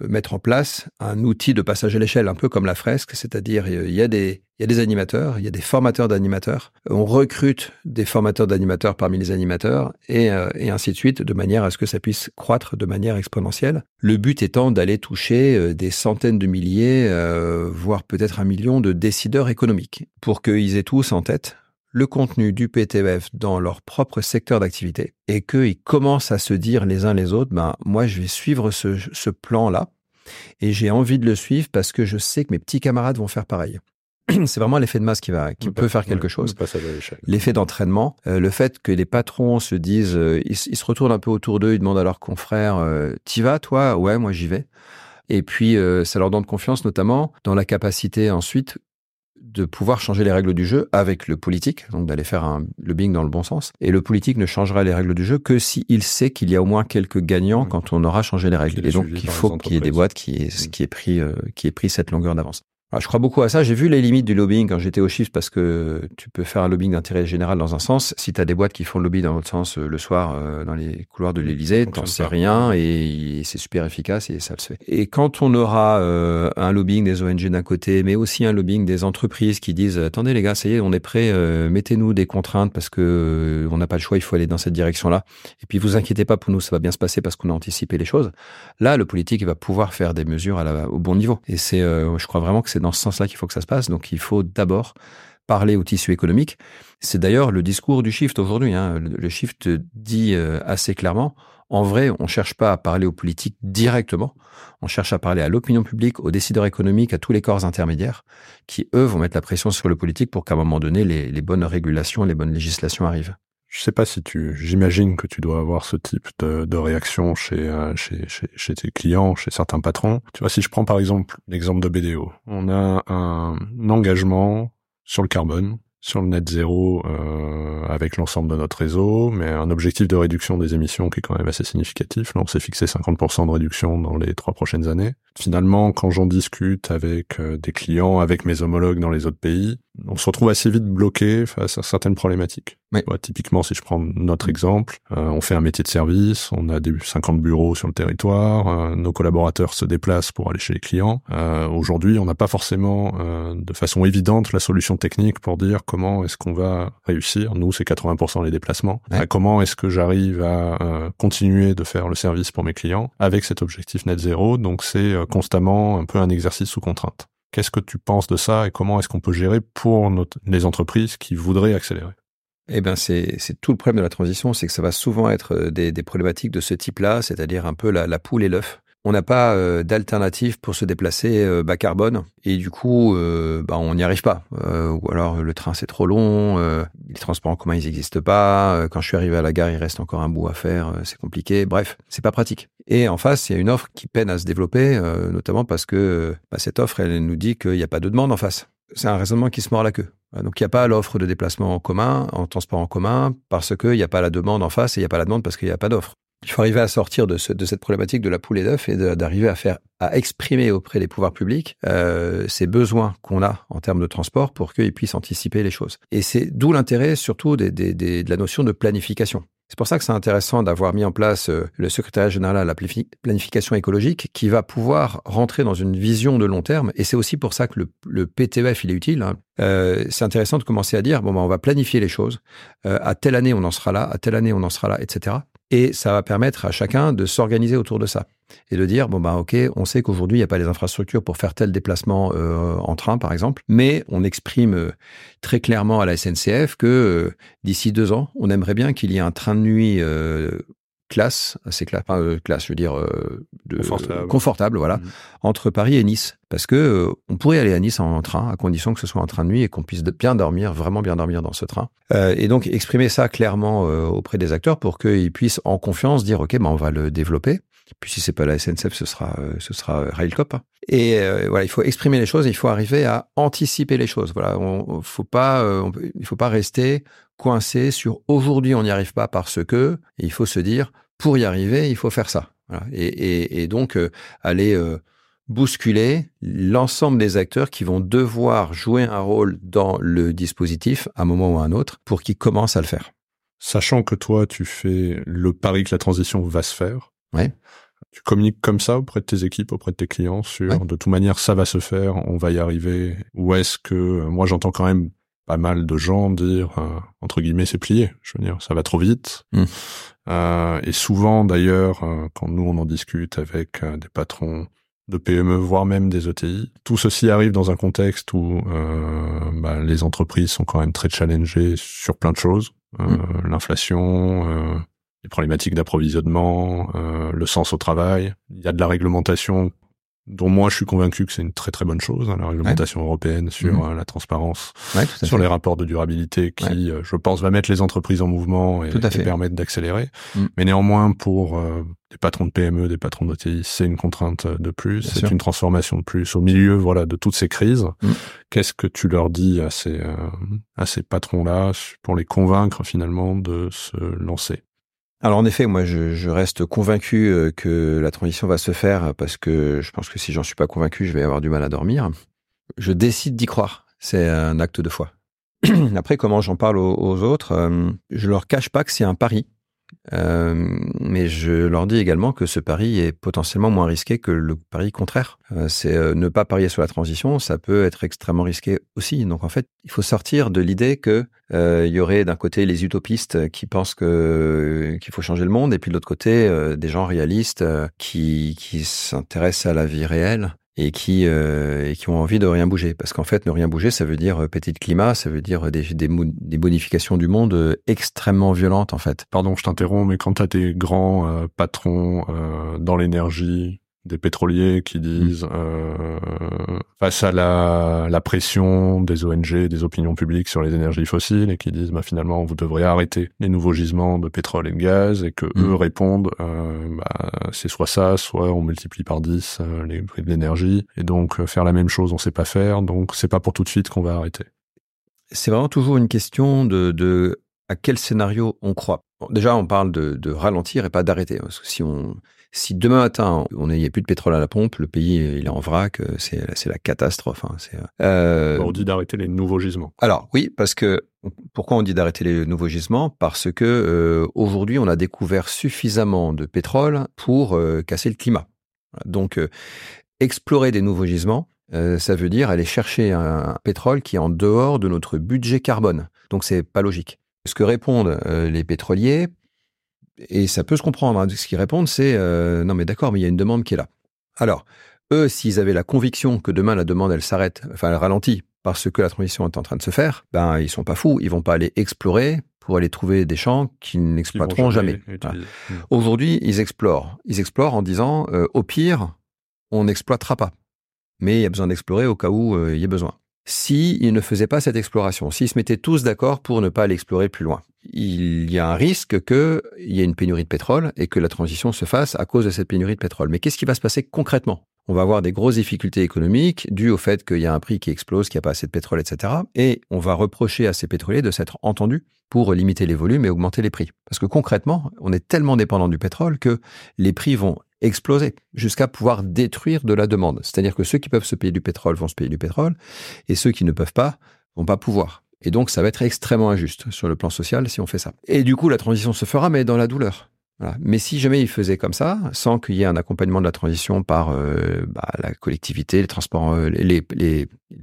mettre en place un outil de passage à l'échelle, un peu comme la fresque, c'est-à-dire il y a des il y a des animateurs, il y a des formateurs d'animateurs, on recrute des formateurs d'animateurs parmi les animateurs et, euh, et, ainsi de suite, de manière à ce que ça puisse croître de manière exponentielle. Le but étant d'aller toucher euh, des centaines de milliers, euh, voire peut-être un million de décideurs économiques, pour qu'ils aient tous en tête le contenu du PTF dans leur propre secteur d'activité et qu'ils commencent à se dire les uns les autres, ben, moi, je vais suivre ce, ce plan-là et j'ai envie de le suivre parce que je sais que mes petits camarades vont faire pareil. *clears throat* C'est vraiment l'effet de masse qui va, qui peut faire quelque chose. L'effet d'entraînement, euh, le fait que les patrons se disent, euh, ils, se retournent un peu autour d'eux, ils demandent à leurs confrères, euh, t'y vas toi? Ouais, moi j'y vais. Et puis, ça leur donne confiance notamment dans la capacité ensuite de pouvoir changer les règles du jeu avec le politique, donc d'aller faire un lobbying dans le bon sens. Et le politique ne changera les règles du jeu que s'il sait qu'il y a au moins quelques gagnants mmh. quand on aura changé les règles. Et donc il faut qu'il y ait des boîtes qui aient, mmh. qui aient pris, euh, qui aient pris cette longueur d'avance. Ah, je crois beaucoup à ça. J'ai vu les limites du lobbying quand j'étais au Shift parce que tu peux faire un lobbying d'intérêt général dans un sens. Si tu as des boîtes qui font le lobby dans l'autre sens euh, le soir euh, dans les couloirs de l'Elysée, t'en sais rien et, c'est super efficace et ça le fait. Et quand on aura euh, un lobbying des ONG d'un côté, mais aussi un lobbying des entreprises qui disent attendez les gars, ça y est, on est prêt, mettez-nous des contraintes parce que on n'a pas le choix, il faut aller dans cette direction-là. Et puis vous inquiétez pas pour nous, ça va bien se passer parce qu'on a anticipé les choses. Là, le politique va pouvoir faire des mesures à la, au bon niveau. Et c'est, je crois vraiment que c'est dans ce sens-là qu'il faut que ça se passe. Donc il faut d'abord parler au tissu économique. C'est d'ailleurs le discours du shift aujourd'hui. Hein. Le shift dit euh, assez clairement, en vrai, on ne cherche pas à parler aux politiques directement, on cherche à parler à l'opinion publique, aux décideurs économiques, à tous les corps intermédiaires, qui, eux, vont mettre la pression sur le politique pour qu'à un moment donné, les bonnes régulations, les bonnes législations arrivent. Je sais pas si tu, j'imagine que tu dois avoir ce type de, de réaction chez, euh, chez, chez, chez, tes clients, chez certains patrons. Tu vois, si je prends par exemple l'exemple de BDO, on a un engagement sur le carbone sur le net zéro euh, avec l'ensemble de notre réseau, mais un objectif de réduction des émissions qui est quand même assez significatif. Là, on s'est fixé 50% de réduction dans les trois prochaines années. Finalement, quand j'en discute avec euh, des clients, avec mes homologues dans les autres pays, on se retrouve assez vite bloqué face à certaines problématiques. typiquement, si je prends notre exemple, euh, on fait un métier de service, on a des 50 bureaux sur le territoire, euh, nos collaborateurs se déplacent pour aller chez les clients. Aujourd'hui, on n'a pas forcément de façon évidente la solution technique pour dire comment est-ce qu'on va réussir. Nous, c'est 80% les déplacements. comment est-ce que j'arrive à continuer de faire le service pour mes clients avec cet objectif net zéro? Donc, c'est constamment un peu un exercice sous contrainte. Qu'est-ce que tu penses de ça et comment est-ce qu'on peut gérer pour les entreprises qui voudraient accélérer? Eh ben c'est tout le problème de la transition, c'est que ça va souvent être euh, des, problématiques de ce type-là, c'est-à-dire un peu la poule et l'œuf on n'a pas euh, d'alternative pour se déplacer euh, bas carbone. Et du coup euh, bah, on n'y arrive pas. Ou alors le train c'est trop long les transports en commun ils n'existent pas quand je suis arrivé à la gare il reste encore un bout à faire c'est compliqué. Bref c'est pas pratique. Et en face il y a une offre qui peine à se développer notamment parce que bah, cette offre elle nous dit qu'il n'y a pas de demande en face. C'est un raisonnement qui se mord la queue. Donc il n'y a pas l'offre de déplacement en commun, en transport en commun, parce qu'il n'y a pas la demande en face et il n'y a pas la demande parce qu'il n'y a pas d'offre. Il faut arriver à sortir de, ce, de cette problématique de la poule et d'œuf et d'arriver à faire, à exprimer auprès des pouvoirs publics euh, ces besoins qu'on a en termes de transport pour qu'ils puissent anticiper les choses. Et c'est d'où l'intérêt surtout des, des, des, de la notion de planification. C'est pour ça que c'est intéressant d'avoir mis en place euh, le secrétariat général à la planification écologique qui va pouvoir rentrer dans une vision de long terme. Et c'est aussi pour ça que le, le PTEF, il est utile. Hein. Euh, c'est intéressant de commencer à dire, bon, ben, on va planifier les choses. Euh, à telle année, on en sera là. À telle année, on en sera là, etc. Et ça va permettre à chacun de s'organiser autour de ça et de dire bon bah ok, on sait qu'aujourd'hui il n'y a pas les infrastructures pour faire tel déplacement euh, en train par exemple, mais on exprime euh, très clairement à la SNCF que euh, d'ici deux ans, on aimerait bien qu'il y ait un train de nuit classe, assez classe, classe, je veux dire de, confortable. voilà, mmh. entre Paris et Nice, parce que on pourrait aller à Nice en, train à condition que ce soit un train de nuit et qu'on puisse bien dormir, vraiment bien dormir dans ce train, et donc exprimer ça clairement auprès des acteurs pour qu'ils puissent en confiance dire ok, ben on va le développer. Puis si c'est pas la SNCF, ce sera euh, ce sera Railcop. Et euh, voilà, il faut exprimer les choses, il faut arriver à anticiper les choses. Voilà, on, faut pas euh, il faut pas rester coincé sur aujourd'hui on n'y arrive pas parce que il faut se dire pour y arriver il faut faire ça. Voilà. Et, et, et, donc aller bousculer l'ensemble des acteurs qui vont devoir jouer un rôle dans le dispositif à un moment ou à un autre pour qu'ils commencent à le faire. Sachant que toi, tu fais le pari que la transition va se faire. Ouais. Tu communiques comme ça auprès de tes équipes, auprès de tes clients sur de toute manière ça va se faire, on va y arriver. Ou est-ce que euh, moi j'entends quand même pas mal de gens dire euh, entre guillemets c'est plié. Je veux dire ça va trop vite. Hmm. Euh, et souvent d'ailleurs euh, quand nous on en discute avec des patrons de PME, voire même des ETI. Tout ceci arrive dans un contexte où bah, les entreprises sont quand même très challengées sur plein de choses. Hmm. L'inflation, les problématiques d'approvisionnement, le sens au travail. Il y a de la réglementation dont moi je suis convaincu que c'est une très très bonne chose, hein, la réglementation européenne sur mhm. euh, la transparence, sur les rapports de durabilité qui, euh, je pense, va mettre les entreprises en mouvement et, permettre d'accélérer. Mm. Mais néanmoins, pour des patrons de PME, des patrons d'OTI, c'est une contrainte de plus, c'est une transformation de plus au milieu voilà de toutes ces crises. Mm. Qu'est-ce que tu leur dis à ces à ces patrons-là pour les convaincre finalement de se lancer? Alors en effet, moi je, reste convaincu euh, que la transition va se faire parce que je pense que si j'en suis pas convaincu, je vais avoir du mal à dormir. Je décide d'y croire. C'est un acte de foi. *clears throat* Après, comment j'en parle aux, aux autres euh, Je leur cache pas que c'est un pari. Euh, mais je leur dis également que ce pari est potentiellement moins risqué que le pari contraire. Euh, c'est euh, ne pas parier sur la transition, ça peut être extrêmement risqué aussi. Donc en fait, il faut sortir de l'idée que euh, il y aurait d'un côté les utopistes qui pensent que qu'il faut changer le monde, et puis de l'autre côté des gens réalistes qui qui s'intéressent à la vie réelle et qui euh, et qui ont envie de rien bouger. Parce qu'en fait ne rien bouger ça veut dire euh, le climat ça veut dire des des, des bonifications du monde euh, extrêmement violentes en fait. Pardon je t'interromps mais quand tu as des grands euh, patrons dans l'énergie des pétroliers qui disent euh, face à la, la, pression des ONG, des opinions publiques sur les énergies fossiles et qui disent bah, finalement vous devrez arrêter les nouveaux gisements de pétrole et de gaz et que mm. eux répondent euh, bah, c'est soit ça, soit on multiplie par 10 euh, les prix de l'énergie et donc faire la même chose on sait pas faire donc c'est pas pour tout de suite qu'on va arrêter. C'est vraiment toujours une question de, de à quel scénario on croit. Bon, déjà on parle de, de ralentir et pas d'arrêter parce que si on si demain matin, on n'y a plus de pétrole à la pompe, le pays il est en vrac, euh, c'est la catastrophe. Hein, euh... On dit d'arrêter les nouveaux gisements. Alors oui, parce que pourquoi on dit d'arrêter les nouveaux gisements? Parce que euh, aujourd'hui, on a découvert suffisamment de pétrole pour euh, casser le climat. Donc, explorer des nouveaux gisements, ça veut dire aller chercher un, pétrole qui est en dehors de notre budget carbone. Donc, c'est pas logique. Ce que répondent les pétroliers, et ça peut se comprendre. Hein. Ce qu'ils répondent, c'est euh, non mais d'accord, mais il y a une demande qui est là. Alors, eux, s'ils avaient la conviction que demain la demande elle s'arrête, enfin elle ralentit parce que la transition est en train de se faire, ben ils sont pas fous, ils vont pas aller explorer pour aller trouver des champs qu'ils n'exploiteront jamais. jamais. Mmh. Aujourd'hui, ils explorent. Ils explorent en disant euh, au pire, on n'exploitera pas. Mais il y a besoin d'explorer au cas où euh, il y ait besoin s'ils ne faisaient pas cette exploration, s'ils se mettaient tous d'accord pour ne pas aller explorer plus loin. Il y a un risque qu'il y ait une pénurie de pétrole et que la transition se fasse à cause de cette pénurie de pétrole. Mais qu'est-ce qui va se passer concrètement? On va avoir des grosses difficultés économiques dues au fait qu'il y a un prix qui explose, qu'il n'y a pas assez de pétrole, etc. Et on va reprocher à ces pétroliers de s'être entendus pour limiter les volumes et augmenter les prix. Parce que concrètement, on est tellement dépendant du pétrole que les prix vont exploser jusqu'à pouvoir détruire de la demande. C'est-à-dire que ceux qui peuvent se payer du pétrole vont se payer du pétrole et ceux qui ne peuvent pas vont pas pouvoir. Et donc, ça va être extrêmement injuste sur le plan social si on fait ça. Et du coup, la transition se fera, mais dans la douleur. Mais si jamais il faisait comme ça, sans qu'il y ait un accompagnement de la transition par euh, bah, la collectivité, les transports, euh, les,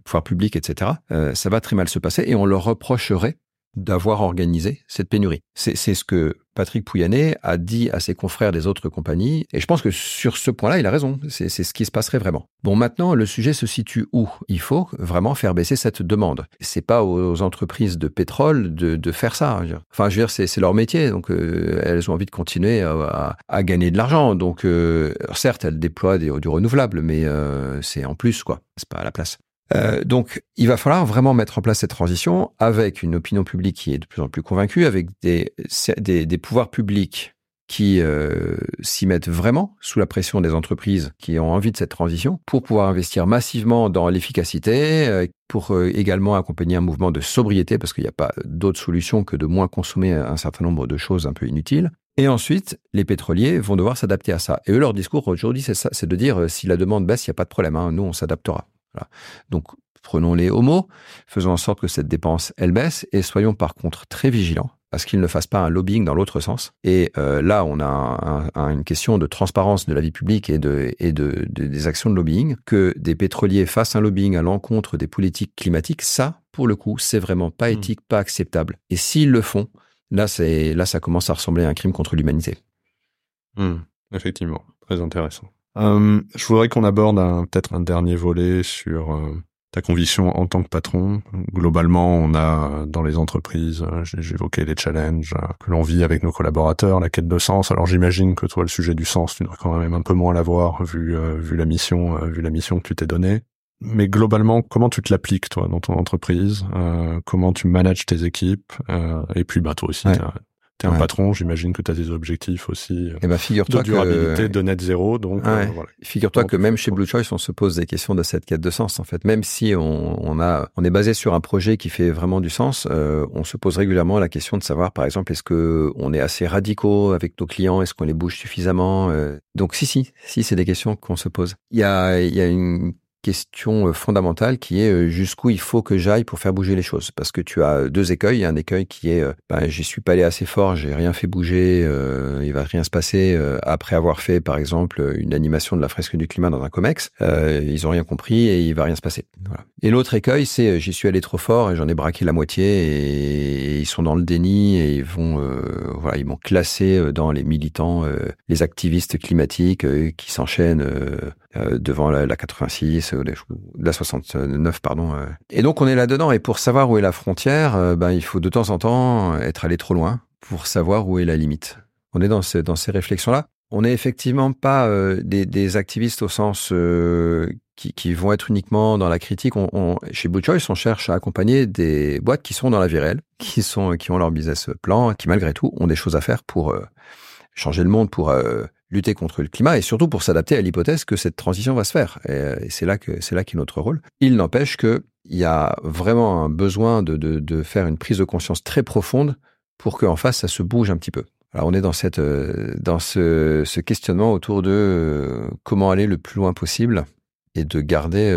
pouvoirs publics, etc., euh, ça va très mal se passer et on leur reprocherait d'avoir organisé cette pénurie. C'est ce que Patrick Pouyanné a dit à ses confrères des autres compagnies, et je pense que sur ce point-là, il a raison. C'est ce qui se passerait vraiment. Bon, maintenant, le sujet se situe où? Il faut vraiment faire baisser cette demande. C'est pas aux entreprises de pétrole de, faire ça. Enfin, je veux dire, c'est leur métier, donc euh, elles ont envie de continuer à, à gagner de l'argent. Donc, euh, certes, elles déploient des, du renouvelable, mais euh, c'est en plus, quoi. C'est pas à la place. Euh, donc, il va falloir vraiment mettre en place cette transition avec une opinion publique qui est de plus en plus convaincue, avec des, pouvoirs publics qui euh, s'y mettent vraiment sous la pression des entreprises qui ont envie de cette transition pour pouvoir investir massivement dans l'efficacité, euh, pour également accompagner un mouvement de sobriété parce qu'il n'y a pas d'autre solution que de moins consommer un certain nombre de choses un peu inutiles. Et ensuite, les pétroliers vont devoir s'adapter à ça. Et eux, leur discours aujourd'hui, c'est de dire si la demande baisse, il n'y a pas de problème, hein, nous, on s'adaptera. Voilà. Donc, prenons-les au mot, faisons en sorte que cette dépense, elle baisse, et soyons par contre très vigilants à ce qu'ils ne fassent pas un lobbying dans l'autre sens. Et euh, là, on a un, un, une question de transparence de la vie publique et, de, et de, de, des actions de lobbying. Que des pétroliers fassent un lobbying à l'encontre des politiques climatiques, ça, pour le coup, c'est vraiment pas mmh. éthique, pas acceptable. Et s'ils le font, là, là, ça commence à ressembler à un crime contre l'humanité. Mmh. Effectivement, très intéressant. Euh, je voudrais qu'on aborde peut-être un dernier volet sur euh, ta conviction en tant que patron. Globalement, on a dans les entreprises, euh, j'évoquais les challenges que l'on vit avec nos collaborateurs, la quête de sens. Alors j'imagine que toi, le sujet du sens, tu devrais quand même un peu moins l'avoir vu euh, vu la mission, vu la mission que tu t'es donnée. Mais globalement, comment tu te l'appliques toi dans ton entreprise? Comment tu manages tes équipes? Et puis, bah toi aussi, ouais. T'es un ouais. patron, j'imagine que tu as des objectifs aussi eh ben, figure-toi de durabilité, que... de net zéro. Donc, ouais. euh, voilà. Figure-toi que même chez Blue Choice, on se pose des questions de cette quête de sens. En fait, même si on, on a, on est basé sur un projet qui fait vraiment du sens, euh, on se pose régulièrement la question de savoir, par exemple, est-ce que on est assez radicaux avec nos clients, est-ce qu'on les bouge suffisamment euh... Donc, si, si, si, c'est des questions qu'on se pose. Il y a, il y a une question euh, fondamentale qui est euh, jusqu'où il faut que j'aille pour faire bouger les choses. Parce que tu as deux écueils. Un écueil qui est, ben, j'y suis pas allé assez fort, j'ai rien fait bouger, euh, il va rien se passer après avoir fait, par exemple, une animation de la fresque du climat dans un comex. ils ont rien compris et il va rien se passer. Et l'autre écueil, c'est j'y suis allé trop fort et j'en ai braqué la moitié et, ils sont dans le déni et ils vont, voilà, ils m'ont classé dans les militants, les activistes climatiques qui s'enchaînent euh, devant la, 86, euh, la 69, pardon. Euh. Et donc on est là-dedans. Et pour savoir où est la frontière, ben, il faut de temps en temps être allé trop loin pour savoir où est la limite. On est dans, dans ces réflexions-là. On n'est effectivement pas des, activistes au sens qui, qui, vont être uniquement dans la critique. Chez Blue Choice, on cherche à accompagner des boîtes qui sont dans la vie réelle, qui sont qui ont leur business plan, qui malgré tout ont des choses à faire pour changer le monde, pour lutter contre le climat et surtout pour s'adapter à l'hypothèse que cette transition va se faire. Et, euh, c'est là que c'est là qu'est notre rôle. Il n'empêche que il y a vraiment un besoin de, de, faire une prise de conscience très profonde pour qu'en face ça se bouge un petit peu. Alors on est dans cette euh, dans ce, questionnement autour de euh, comment aller le plus loin possible et de garder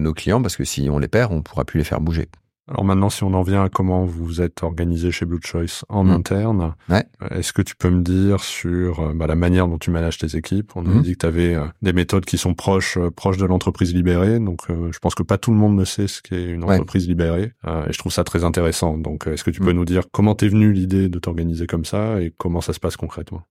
nos clients parce que si on les perd, on pourra plus les faire bouger. Alors maintenant, si on en vient à comment vous êtes organisé chez Blue Choice en mmh. interne, ouais. est-ce que tu peux me dire sur euh, bah, la manière dont tu manages tes équipes? On a mmh. dit que tu avais euh, des méthodes qui sont proches euh, proches de l'entreprise libérée, donc je pense que pas tout le monde ne sait ce qu'est une entreprise libérée, et je trouve ça très intéressant. Donc, est-ce que tu peux mmh. nous dire comment t'es venu l'idée de t'organiser comme ça et comment ça se passe concrètement?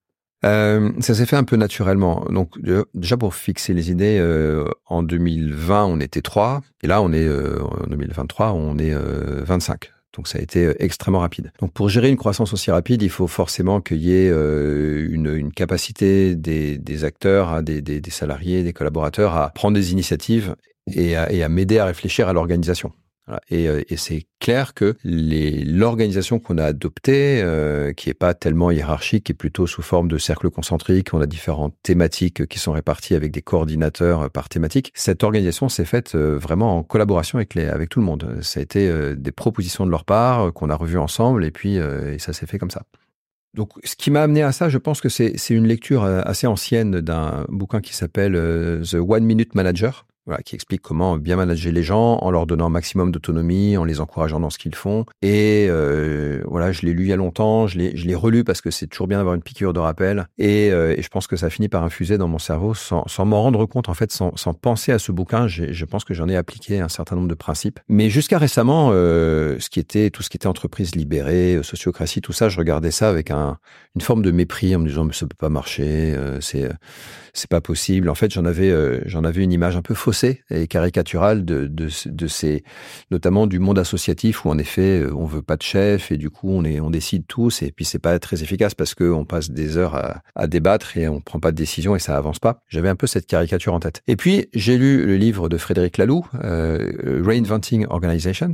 Euh, ça s'est fait un peu naturellement. Donc déjà pour fixer les idées, euh, en 2020 on était trois, et là on est euh, en 2023 on est 25. Donc ça a été extrêmement rapide. Donc pour gérer une croissance aussi rapide, il faut forcément qu'il y ait une, capacité des, acteurs, hein, des, salariés, des collaborateurs à prendre des initiatives et à m'aider à réfléchir à l'organisation. Et, euh, et c'est clair que l'organisation qu'on a adoptée, euh, qui est pas tellement hiérarchique, qui est plutôt sous forme de cercle concentrique, on a différentes thématiques qui sont réparties avec des coordinateurs euh, par thématique. Cette organisation s'est faite vraiment en collaboration avec, les, avec tout le monde. Ça a été des propositions de leur part qu'on a revues ensemble et puis et ça s'est fait comme ça. Donc, ce qui m'a amené à ça, je pense que c'est une lecture assez ancienne d'un bouquin qui s'appelle The One Minute Manager, qui explique comment bien manager les gens en leur donnant un maximum d'autonomie, en les encourageant dans ce qu'ils font. Et euh, voilà, je l'ai lu il y a longtemps, je l'ai, relu parce que c'est toujours bien d'avoir une piqûre de rappel. Et, euh, et, je pense que ça finit par infuser dans mon cerveau sans, sans m'en rendre compte, en fait, sans, sans penser à ce bouquin. Je pense que j'en ai appliqué un certain nombre de principes. Mais jusqu'à récemment, euh, ce qui était tout ce qui était entreprise libérée, sociocratie, tout ça, je regardais ça avec un, une forme de mépris en me disant mais ça peut pas marcher, c'est c'est pas possible. En fait, j'en avais j'en avais une image un peu fausse et caricaturale de, de, ces, notamment du monde associatif où en effet euh, on veut pas de chef et du coup on est on décide tous et puis c'est pas très efficace parce que on passe des heures à, à, débattre et on prend pas de décision et ça avance pas. J'avais un peu cette caricature en tête. Et puis j'ai lu le livre de Frédéric Laloux, euh, Reinventing Organizations.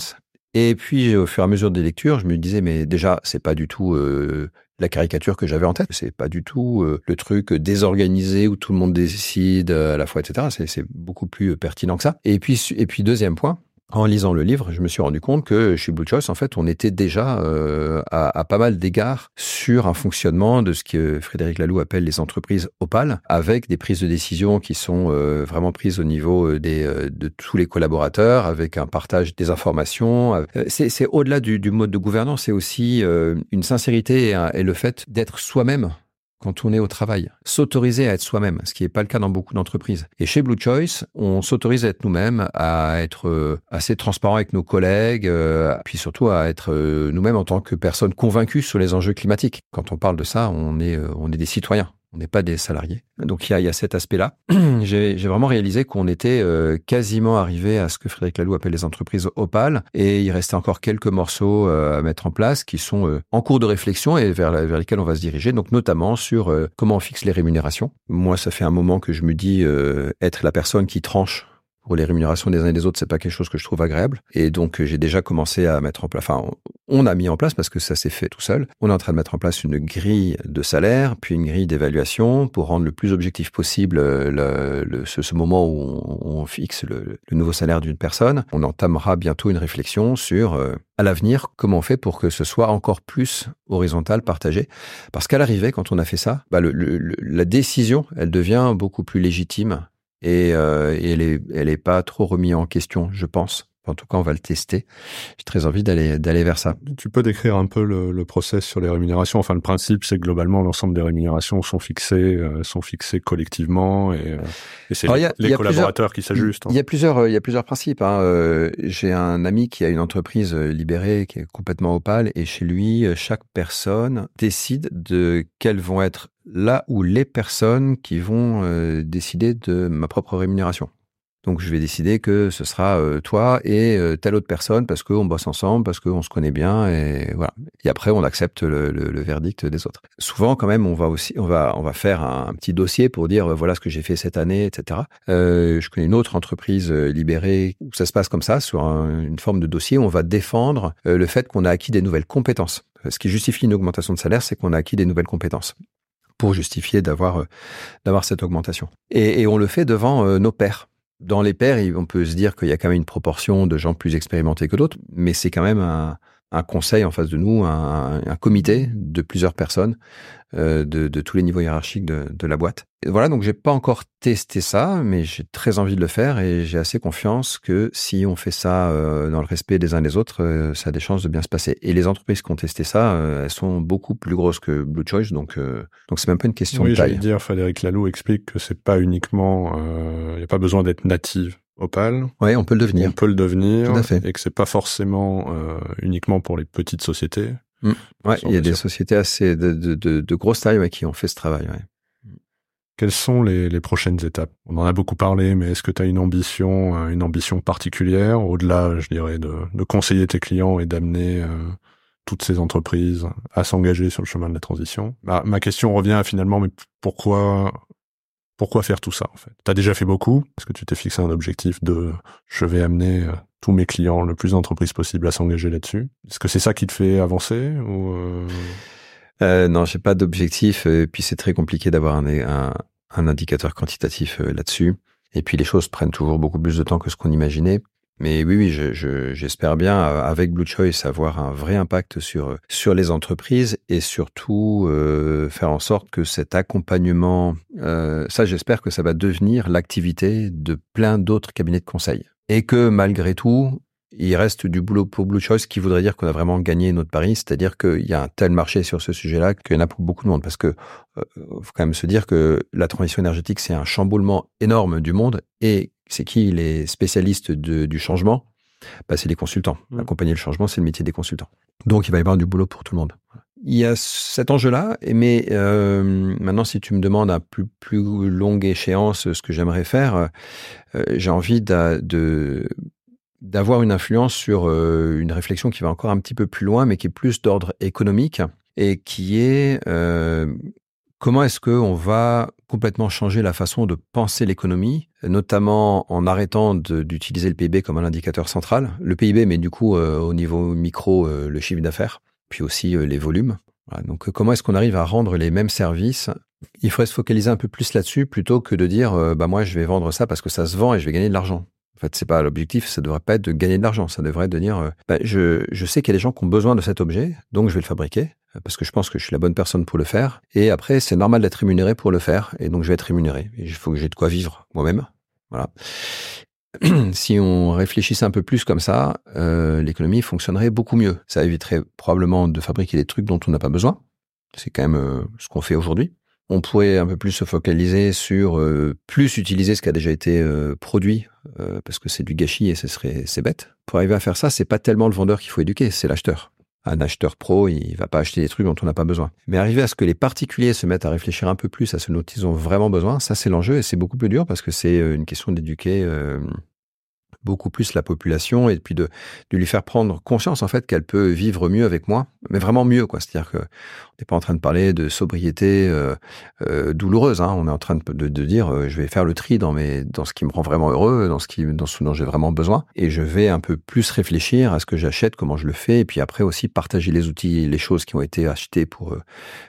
Et puis, au fur et à mesure des lectures, je me disais, mais déjà, c'est pas du tout euh, la caricature que j'avais en tête. C'est pas du tout euh, le truc désorganisé où tout le monde décide à la fois, etc. C'est beaucoup plus pertinent que ça. Et puis, et puis deuxième point, en lisant le livre, je me suis rendu compte que chez Blue en fait, on était déjà euh, à, à, pas mal d'égards sur un fonctionnement de ce que Frédéric Laloux appelle les entreprises opales, avec des prises de décision qui sont euh, vraiment prises au niveau euh, des, euh, de tous les collaborateurs, avec un partage des informations. C'est au-delà du, du, mode de gouvernance, c'est aussi une sincérité et, et le fait d'être soi-même quand on est au travail. S'autoriser à être soi-même, ce qui n'est pas le cas dans beaucoup d'entreprises. Et chez Blue Choice, on s'autorise à être nous-mêmes, à être euh, assez transparent avec nos collègues, euh, puis surtout à être euh, nous-mêmes en tant que personnes convaincues sur les enjeux climatiques. Quand on parle de ça, on est, on est des citoyens. On n'est pas des salariés. Donc il y a, cet aspect-là. *clears throat* J'ai vraiment réalisé qu'on était euh, quasiment arrivé à ce que Frédéric Laloux appelle les entreprises opales, et il restait encore quelques morceaux euh, à mettre en place qui sont euh, en cours de réflexion et vers, vers lesquels on va se diriger. Donc notamment sur comment on fixe les rémunérations. Moi, ça fait un moment que je me dis être la personne qui tranche pour les rémunérations des uns et des autres, c'est pas quelque chose que je trouve agréable. Et donc, j'ai déjà commencé à mettre en place, enfin, on a mis en place parce que ça s'est fait tout seul. On est en train de mettre en place une grille de salaire, puis une grille d'évaluation pour rendre le plus objectif possible le, le, ce, moment où on, fixe le, le, nouveau salaire d'une personne. On entamera bientôt une réflexion sur, euh, à l'avenir, comment on fait pour que ce soit encore plus horizontal, partagé. Parce qu'à l'arrivée, quand on a fait ça, bah, la décision, elle devient beaucoup plus légitime et, et elle est elle est pas trop remise en question, je pense. En tout cas, on va le tester. J'ai très envie d'aller d'aller vers ça. Tu peux décrire un peu le, le process sur les rémunérations? Enfin, le principe, c'est que globalement, l'ensemble des rémunérations sont fixées, euh, sont fixées collectivement, et, euh, et c'est les, les collaborateurs qui s'ajustent. Il y a plusieurs, il y a plusieurs principes. Hein. Euh, J'ai un ami qui a une entreprise euh, libérée qui est complètement opale, et chez lui, chaque personne décide de quelles vont être là où les personnes qui vont décider de ma propre rémunération. Donc je vais décider que ce sera euh, toi et euh, telle autre personne parce qu'on bosse ensemble, parce qu'on se connaît bien et voilà. Et après on accepte le, verdict des autres. Souvent quand même on va aussi on va on va faire un, petit dossier pour dire euh, voilà ce que j'ai fait cette année, etc. Je connais une autre entreprise libérée où ça se passe comme ça sur un, une forme de dossier. Où on va défendre le fait qu'on a acquis des nouvelles compétences. Ce qui justifie une augmentation de salaire, c'est qu'on a acquis des nouvelles compétences pour justifier d'avoir d'avoir cette augmentation. Et, et, on le fait devant nos pairs dans les pairs, on peut se dire qu'il y a quand même une proportion de gens plus expérimentés que d'autres, mais c'est quand même un, un, conseil en face de nous, un, un comité de plusieurs personnes euh, de, de, tous les niveaux hiérarchiques de, de la boîte. Et voilà, donc j'ai pas encore testé ça, mais j'ai très envie de le faire et j'ai assez confiance que si on fait ça euh, dans le respect des uns des autres, euh, ça a des chances de bien se passer. Et les entreprises qui ont testé ça, euh, elles sont beaucoup plus grosses que Blue Choice, donc euh, donc c'est même pas une question oui, de taille. Oui, dire, Frédéric Laloux explique que c'est pas uniquement, il n'y a pas besoin d'être native Opal. Oui, on peut le devenir. On peut le devenir. Tout à fait. Et que c'est pas forcément euh, uniquement pour les petites sociétés. Mmh. Ouais, il y a des sociétés assez de, de, de, de grosse taille ouais, qui ont fait ce travail. Ouais. Quelles sont les, les, prochaines étapes? On en a beaucoup parlé, mais est-ce que tu as une ambition, euh, une ambition particulière au-delà, je dirais, de, de, conseiller tes clients et d'amener euh, toutes ces entreprises à s'engager sur le chemin de la transition? Bah, Ma question revient finalement, mais pourquoi pourquoi faire tout ça en fait? T'as déjà fait beaucoup Est-ce que tu t'es fixé un objectif de je vais amener euh, tous mes clients, le plus d'entreprises possible à s'engager là-dessus Est-ce que c'est ça qui te fait avancer ou euh... Euh, Non, j'ai pas d'objectif. Et puis c'est très compliqué d'avoir un, indicateur quantitatif euh, là-dessus. Et puis les choses prennent toujours beaucoup plus de temps que ce qu'on imaginait. Mais oui, oui, j'espère je, bien avec Blue Choice avoir un vrai impact sur sur les entreprises et surtout euh, faire en sorte que cet accompagnement, euh, ça, j'espère que ça va devenir l'activité de plein d'autres cabinets de conseil. Et que malgré tout, il reste du boulot pour Blue Choice, qui voudrait dire qu'on a vraiment gagné notre pari, c'est-à-dire qu'il y a un tel marché sur ce sujet-là qu'il y en a pour beaucoup de monde, parce que euh, faut quand même se dire que la transition énergétique, c'est un chamboulement énorme du monde, et c'est qui les spécialistes de, du changement? Bah, C'est les consultants. Mmh. Accompagner le changement, c'est le métier des consultants. Donc, il va y avoir du boulot pour tout le monde. Il y a cet enjeu-là, mais euh, maintenant, si tu me demandes à plus, plus longue échéance ce que j'aimerais faire, euh, j'ai envie de, d'avoir une influence sur euh, une réflexion qui va encore un petit peu plus loin, mais qui est plus d'ordre économique et qui est euh, comment est-ce qu'on va complètement changer la façon de penser l'économie, notamment en arrêtant d'utiliser le PIB comme un indicateur central? Le PIB, mais du coup euh, au niveau micro, euh, le chiffre d'affaires, puis aussi euh, les volumes. Donc comment est-ce qu'on arrive à rendre les mêmes services? Il faudrait se focaliser un peu plus là-dessus plutôt que de dire bah moi je vais vendre ça parce que ça se vend et je vais gagner de l'argent. En fait, c'est pas l'objectif, ça devrait pas être de gagner de l'argent, ça devrait être de dire bah, je, je sais qu'il y a des gens qui ont besoin de cet objet, donc je vais le fabriquer parce que je pense que je suis la bonne personne pour le faire. Et après, c'est normal d'être rémunéré pour le faire, et donc je vais être rémunéré. Il faut que j'ai de quoi vivre moi-même. Voilà. *clears throat* si on réfléchissait un peu plus comme ça, euh, l'économie fonctionnerait beaucoup mieux. Ça éviterait probablement de fabriquer des trucs dont on n'a pas besoin. C'est quand même euh, ce qu'on fait aujourd'hui. On pourrait un peu plus se focaliser sur euh, plus utiliser ce qui a déjà été produit, parce que c'est du gâchis et c'est bête. Pour arriver à faire ça, c'est pas tellement le vendeur qu'il faut éduquer, c'est l'acheteur un acheteur pro, il va pas acheter des trucs dont on n'a pas besoin. Mais arriver à ce que les particuliers se mettent à réfléchir un peu plus à ce dont ils ont vraiment besoin, ça c'est l'enjeu et c'est beaucoup plus dur parce que c'est euh, une question d'éduquer euh, beaucoup plus la population et puis de, lui faire prendre conscience en fait qu'elle peut vivre mieux avec moi, mais vraiment mieux quoi. C'est-à-dire que on n'est pas en train de parler de sobriété euh, euh, douloureuse. Hein. On est en train de, dire euh, je vais faire le tri dans mes dans ce qui me rend vraiment heureux, dans ce qui dans ce dont j'ai vraiment besoin, et je vais un peu plus réfléchir à ce que j'achète, comment je le fais, et puis après aussi partager les outils, les choses qui ont été achetées pour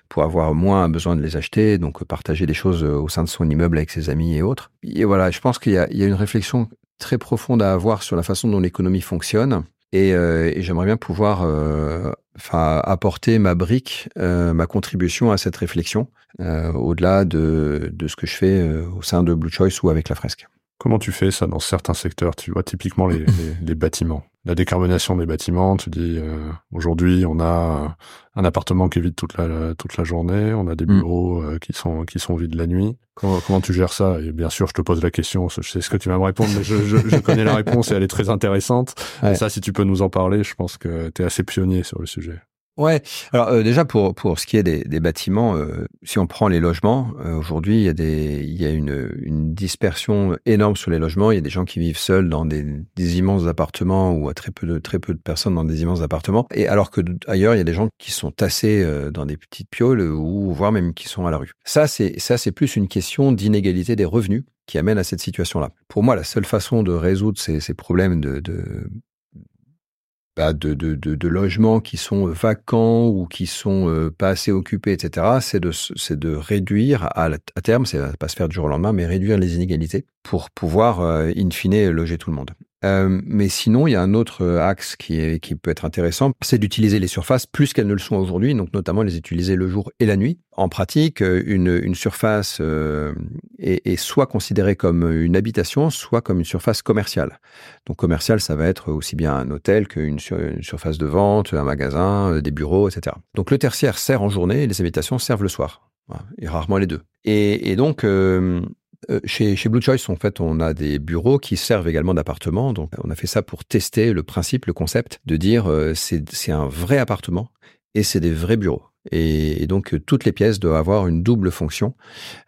pour avoir moins besoin de les acheter, donc partager les choses au sein de son immeuble avec ses amis et autres. Et voilà, je pense qu'il y a une réflexion très profonde à avoir sur la façon dont l'économie fonctionne. Et, euh, et j'aimerais bien pouvoir euh, apporter ma brique, ma contribution à cette réflexion, au-delà de, de ce que je fais au sein de Blue Choice ou avec la fresque. Comment tu fais ça dans certains secteurs? Tu vois typiquement *laughs* les, les, bâtiments, la décarbonation des bâtiments. Tu dis euh, aujourd'hui on a un appartement qui est vide toute la toute la journée, on a des mm. bureaux euh, qui sont qui sont vides la nuit. Comment, comment tu gères ça? Et bien sûr, je te pose la question. Je sais ce que tu vas me répondre, mais je, je, je connais la réponse et elle est très intéressante. Ça, si tu peux nous en parler, je pense que tu es assez pionnier sur le sujet. Ouais. Alors euh, déjà pour pour ce qui est des, des bâtiments, euh, si on prend les logements, euh, aujourd'hui il y a des il y a une, une dispersion énorme sur les logements. Il y a des gens qui vivent seuls dans des, des immenses appartements ou à très peu de très peu de personnes dans des immenses appartements. Et alors que ailleurs il y a des gens qui sont tassés dans des petites pioles ou voire même qui sont à la rue. Ça c'est ça c'est plus une question d'inégalité des revenus qui amène à cette situation-là. Pour moi, la seule façon de résoudre ces, ces problèmes de, de bah, de, logements qui sont vacants ou qui sont euh, pas assez occupés, etc., c'est de, c'est de réduire à, à terme, c'est pas se faire du jour au lendemain, mais réduire les inégalités pour pouvoir, euh, in fine, loger tout le monde. Euh, mais sinon, il y a un autre euh, axe qui, peut être intéressant, c'est d'utiliser les surfaces plus qu'elles ne le sont aujourd'hui, donc notamment les utiliser le jour et la nuit. En pratique, euh, une, surface est, soit considérée comme une habitation, soit comme une surface commerciale. Donc commerciale, ça va être aussi bien un hôtel qu'une une surface de vente, un magasin, des bureaux, etc. Donc le tertiaire sert en journée et les habitations servent le soir, et rarement les deux. Et, donc chez, chez, Blue Choice, en fait, on a des bureaux qui servent également d'appartements. Donc, on a fait ça pour tester le principe, le concept de dire euh, c'est un vrai appartement et c'est des vrais bureaux. Et, donc toutes les pièces doivent avoir une double fonction.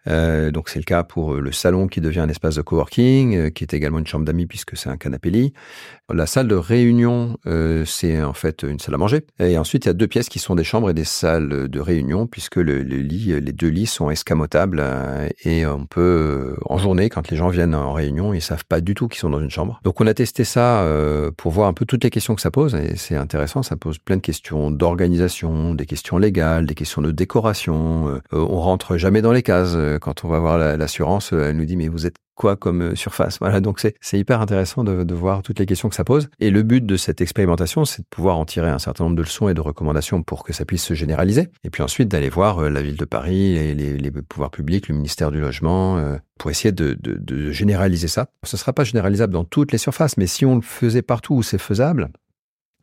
Euh, donc c'est le cas pour le salon qui devient un espace de coworking, euh, qui est également une chambre d'amis puisque c'est un canapé lit. La salle de réunion, euh, c'est en fait une salle à manger. Et ensuite il y a deux pièces qui sont des chambres et des salles de réunion puisque les deux lits sont escamotables euh, et on peut euh, en journée quand les gens viennent en réunion, ils savent pas du tout qu'ils sont dans une chambre. Donc on a testé ça euh, pour voir un peu toutes les questions que ça pose et c'est intéressant. Ça pose plein de questions d'organisation, des questions légales des questions de décoration. Euh, on rentre jamais dans les cases. Euh, quand on va voir l'assurance, euh, elle nous dit mais vous êtes quoi comme surface? *laughs* Voilà, donc c'est hyper intéressant de, voir toutes les questions que ça pose. Et le but de cette expérimentation, c'est de pouvoir en tirer un certain nombre de leçons et de recommandations pour que ça puisse se généraliser. Et puis ensuite d'aller voir la ville de Paris et les, pouvoirs publics, le ministère du logement, pour essayer de, de, de généraliser ça. Ce ne sera pas généralisable dans toutes les surfaces, mais si on le faisait partout où c'est faisable,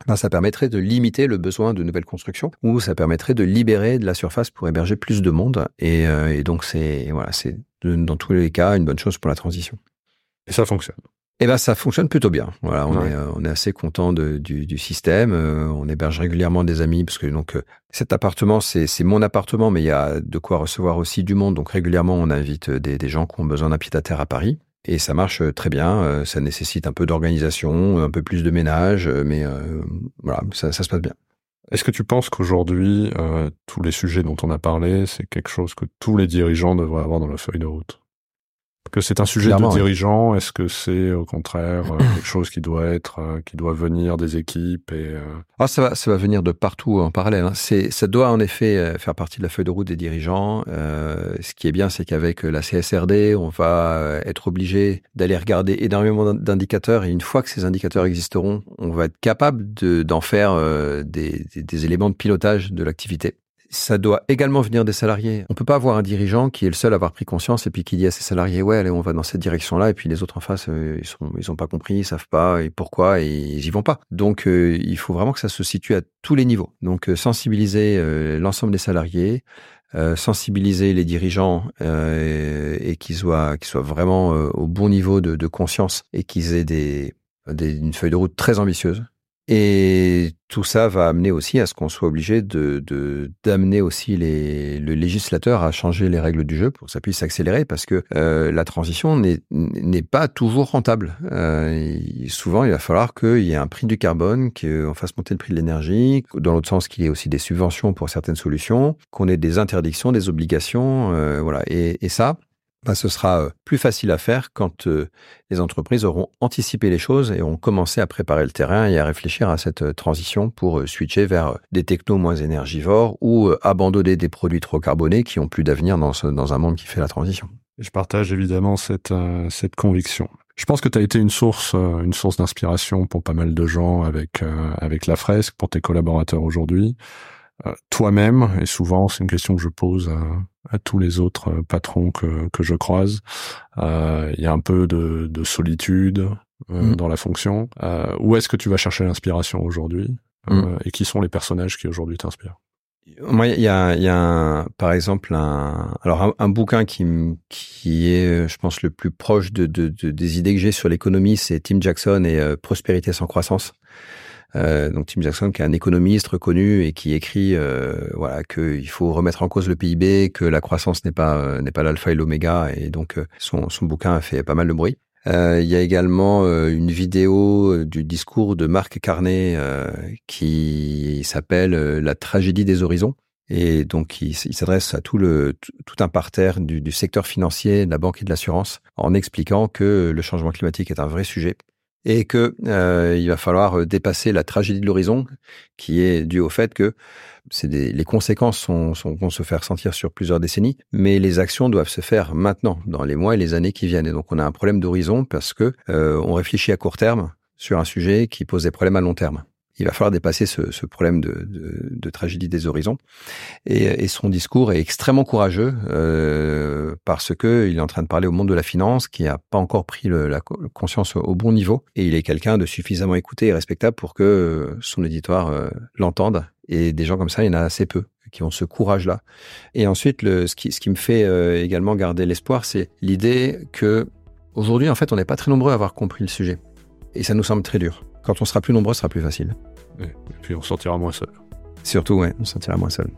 ben, ça permettrait de limiter le besoin de nouvelles constructions ou ça permettrait de libérer de la surface pour héberger plus de monde. Et, euh, et donc, c'est voilà, c'est dans tous les cas une bonne chose pour la transition. Et ça fonctionne. Eh ben, ça fonctionne plutôt bien. Voilà, on, est, euh, on est assez content de, du, du, système. Euh, on héberge régulièrement des amis parce que donc cet appartement, c'est mon appartement, mais il y a de quoi recevoir aussi du monde. Donc régulièrement, on invite des, des gens qui ont besoin d'un pied à terre à Paris. Et ça marche euh, très bien. Euh, ça nécessite un peu d'organisation, un peu plus de ménage, euh, mais voilà, ça, ça, se passe bien. Est-ce que tu penses qu'aujourd'hui, tous les sujets dont on a parlé, c'est quelque chose que tous les dirigeants devraient avoir dans la feuille de route? Que c'est un sujet de dirigeant Est-ce que c'est au contraire euh, quelque chose qui doit être, euh, qui doit venir des équipes et euh, ah, ça va, ça va venir de partout en parallèle. Hein. C'est, ça doit en effet faire partie de la feuille de route des dirigeants. Ce qui est bien, c'est qu'avec la CSRD, on va être obligé d'aller regarder énormément d'indicateurs et une fois que ces indicateurs existeront, on va être capable de, d'en faire des, des, des éléments de pilotage de l'activité ça doit également venir des salariés. On peut pas avoir un dirigeant qui est le seul à avoir pris conscience et puis qui dit à ses salariés ouais allez on va dans cette direction-là et puis les autres en face euh, ils sont ils ont pas compris, ils savent pas et pourquoi et ils y vont pas. Donc euh, il faut vraiment que ça se situe à tous les niveaux. Donc euh, sensibiliser l'ensemble des salariés, sensibiliser les dirigeants et qu'ils soient qu'ils soient vraiment au bon niveau de, de conscience et qu'ils aient des, des, une feuille de route très ambitieuse et tout ça va amener aussi à ce qu'on soit obligé de d'amener aussi les, le législateur à changer les règles du jeu pour que ça puisse s'accélérer parce que euh, la transition n'est pas toujours rentable. Euh, souvent, il va falloir qu'il y ait un prix du carbone, qu'on fasse monter le prix de l'énergie, dans l'autre sens qu'il y ait aussi des subventions pour certaines solutions, qu'on ait des interdictions, des obligations, euh, voilà. Et, et ça, bah, ce sera euh, plus facile à faire quand euh, les entreprises auront anticipé les choses et ont commencé à préparer le terrain et à réfléchir à cette euh, transition pour switcher vers des technos moins énergivores ou abandonner des produits trop carbonés qui ont plus d'avenir dans, dans un monde qui fait la transition. Je partage évidemment cette, cette conviction. Je pense que tu as été une source, une source d'inspiration pour pas mal de gens avec avec la fresque, pour tes collaborateurs aujourd'hui. Euh, toi-même, et souvent c'est une question que je pose à, tous les autres patrons que, que je croise, il y a un peu de, de solitude mmh. dans la fonction. où est-ce que tu vas chercher l'inspiration aujourd'hui mmh. Et qui sont les personnages qui aujourd'hui t'inspirent? Moi, il y a, y a par exemple un, alors un, bouquin qui, qui est, je pense, le plus proche de, de, des idées que j'ai sur l'économie, c'est Tim Jackson et euh, Prospérité sans croissance. Euh, donc Tim Jackson, qui est un économiste reconnu et qui écrit, euh, voilà, qu'il faut remettre en cause le PIB, que la croissance n'est pas euh, n'est pas l'alpha et l'oméga, et donc son, son bouquin a fait pas mal de bruit. Euh, il y a également euh, une vidéo euh, du discours de Marc Carnet qui s'appelle La tragédie des horizons. Et donc, il, s'adresse à tout le tout un parterre du, du, secteur financier, de la banque et de l'assurance, en expliquant que le changement climatique est un vrai sujet et que il va falloir dépasser la tragédie de l'horizon, qui est due au fait que les conséquences sont, sont, vont se faire sentir sur plusieurs décennies, mais les actions doivent se faire maintenant, dans les mois et les années qui viennent. Et donc on a un problème d'horizon parce que euh, on réfléchit à court terme sur un sujet qui pose des problèmes à long terme. Il va falloir dépasser ce, problème de, tragédie des horizons. Et, son discours est extrêmement courageux euh, parce que il est en train de parler au monde de la finance qui n'a pas encore pris la conscience au bon niveau. Et il est quelqu'un de suffisamment écouté et respectable pour que son auditoire euh, l'entende et des gens comme ça, il y en a assez peu qui ont ce courage-là. Et ensuite, ce, qui, me fait euh, également garder l'espoir, c'est l'idée que aujourd'hui, en fait, on n'est pas très nombreux à avoir compris le sujet. Et ça nous semble très dur. Quand on sera plus nombreux, ce sera plus facile. Et puis on sortira moins seul. Surtout, ouais, on sortira moins seul.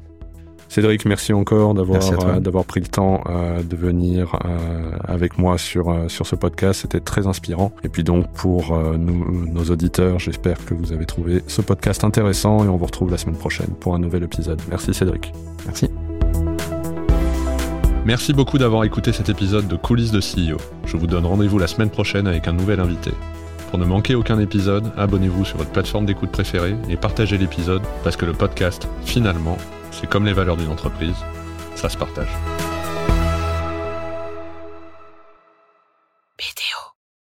Cédric, merci encore d'avoir euh, d'avoir pris le temps euh, de venir euh, avec moi sur sur ce podcast. C'était très inspirant. Et puis donc pour nous, nos auditeurs, j'espère que vous avez trouvé ce podcast intéressant et on vous retrouve la semaine prochaine pour un nouvel épisode. Merci Cédric. Merci. Merci beaucoup d'avoir écouté cet épisode de Coulisses de CEO. Je vous donne rendez-vous la semaine prochaine avec un nouvel invité. Pour ne manquer aucun épisode, abonnez-vous sur votre plateforme d'écoute préférée et partagez l'épisode parce que le podcast, finalement, c'est comme les valeurs d'une entreprise, ça se partage.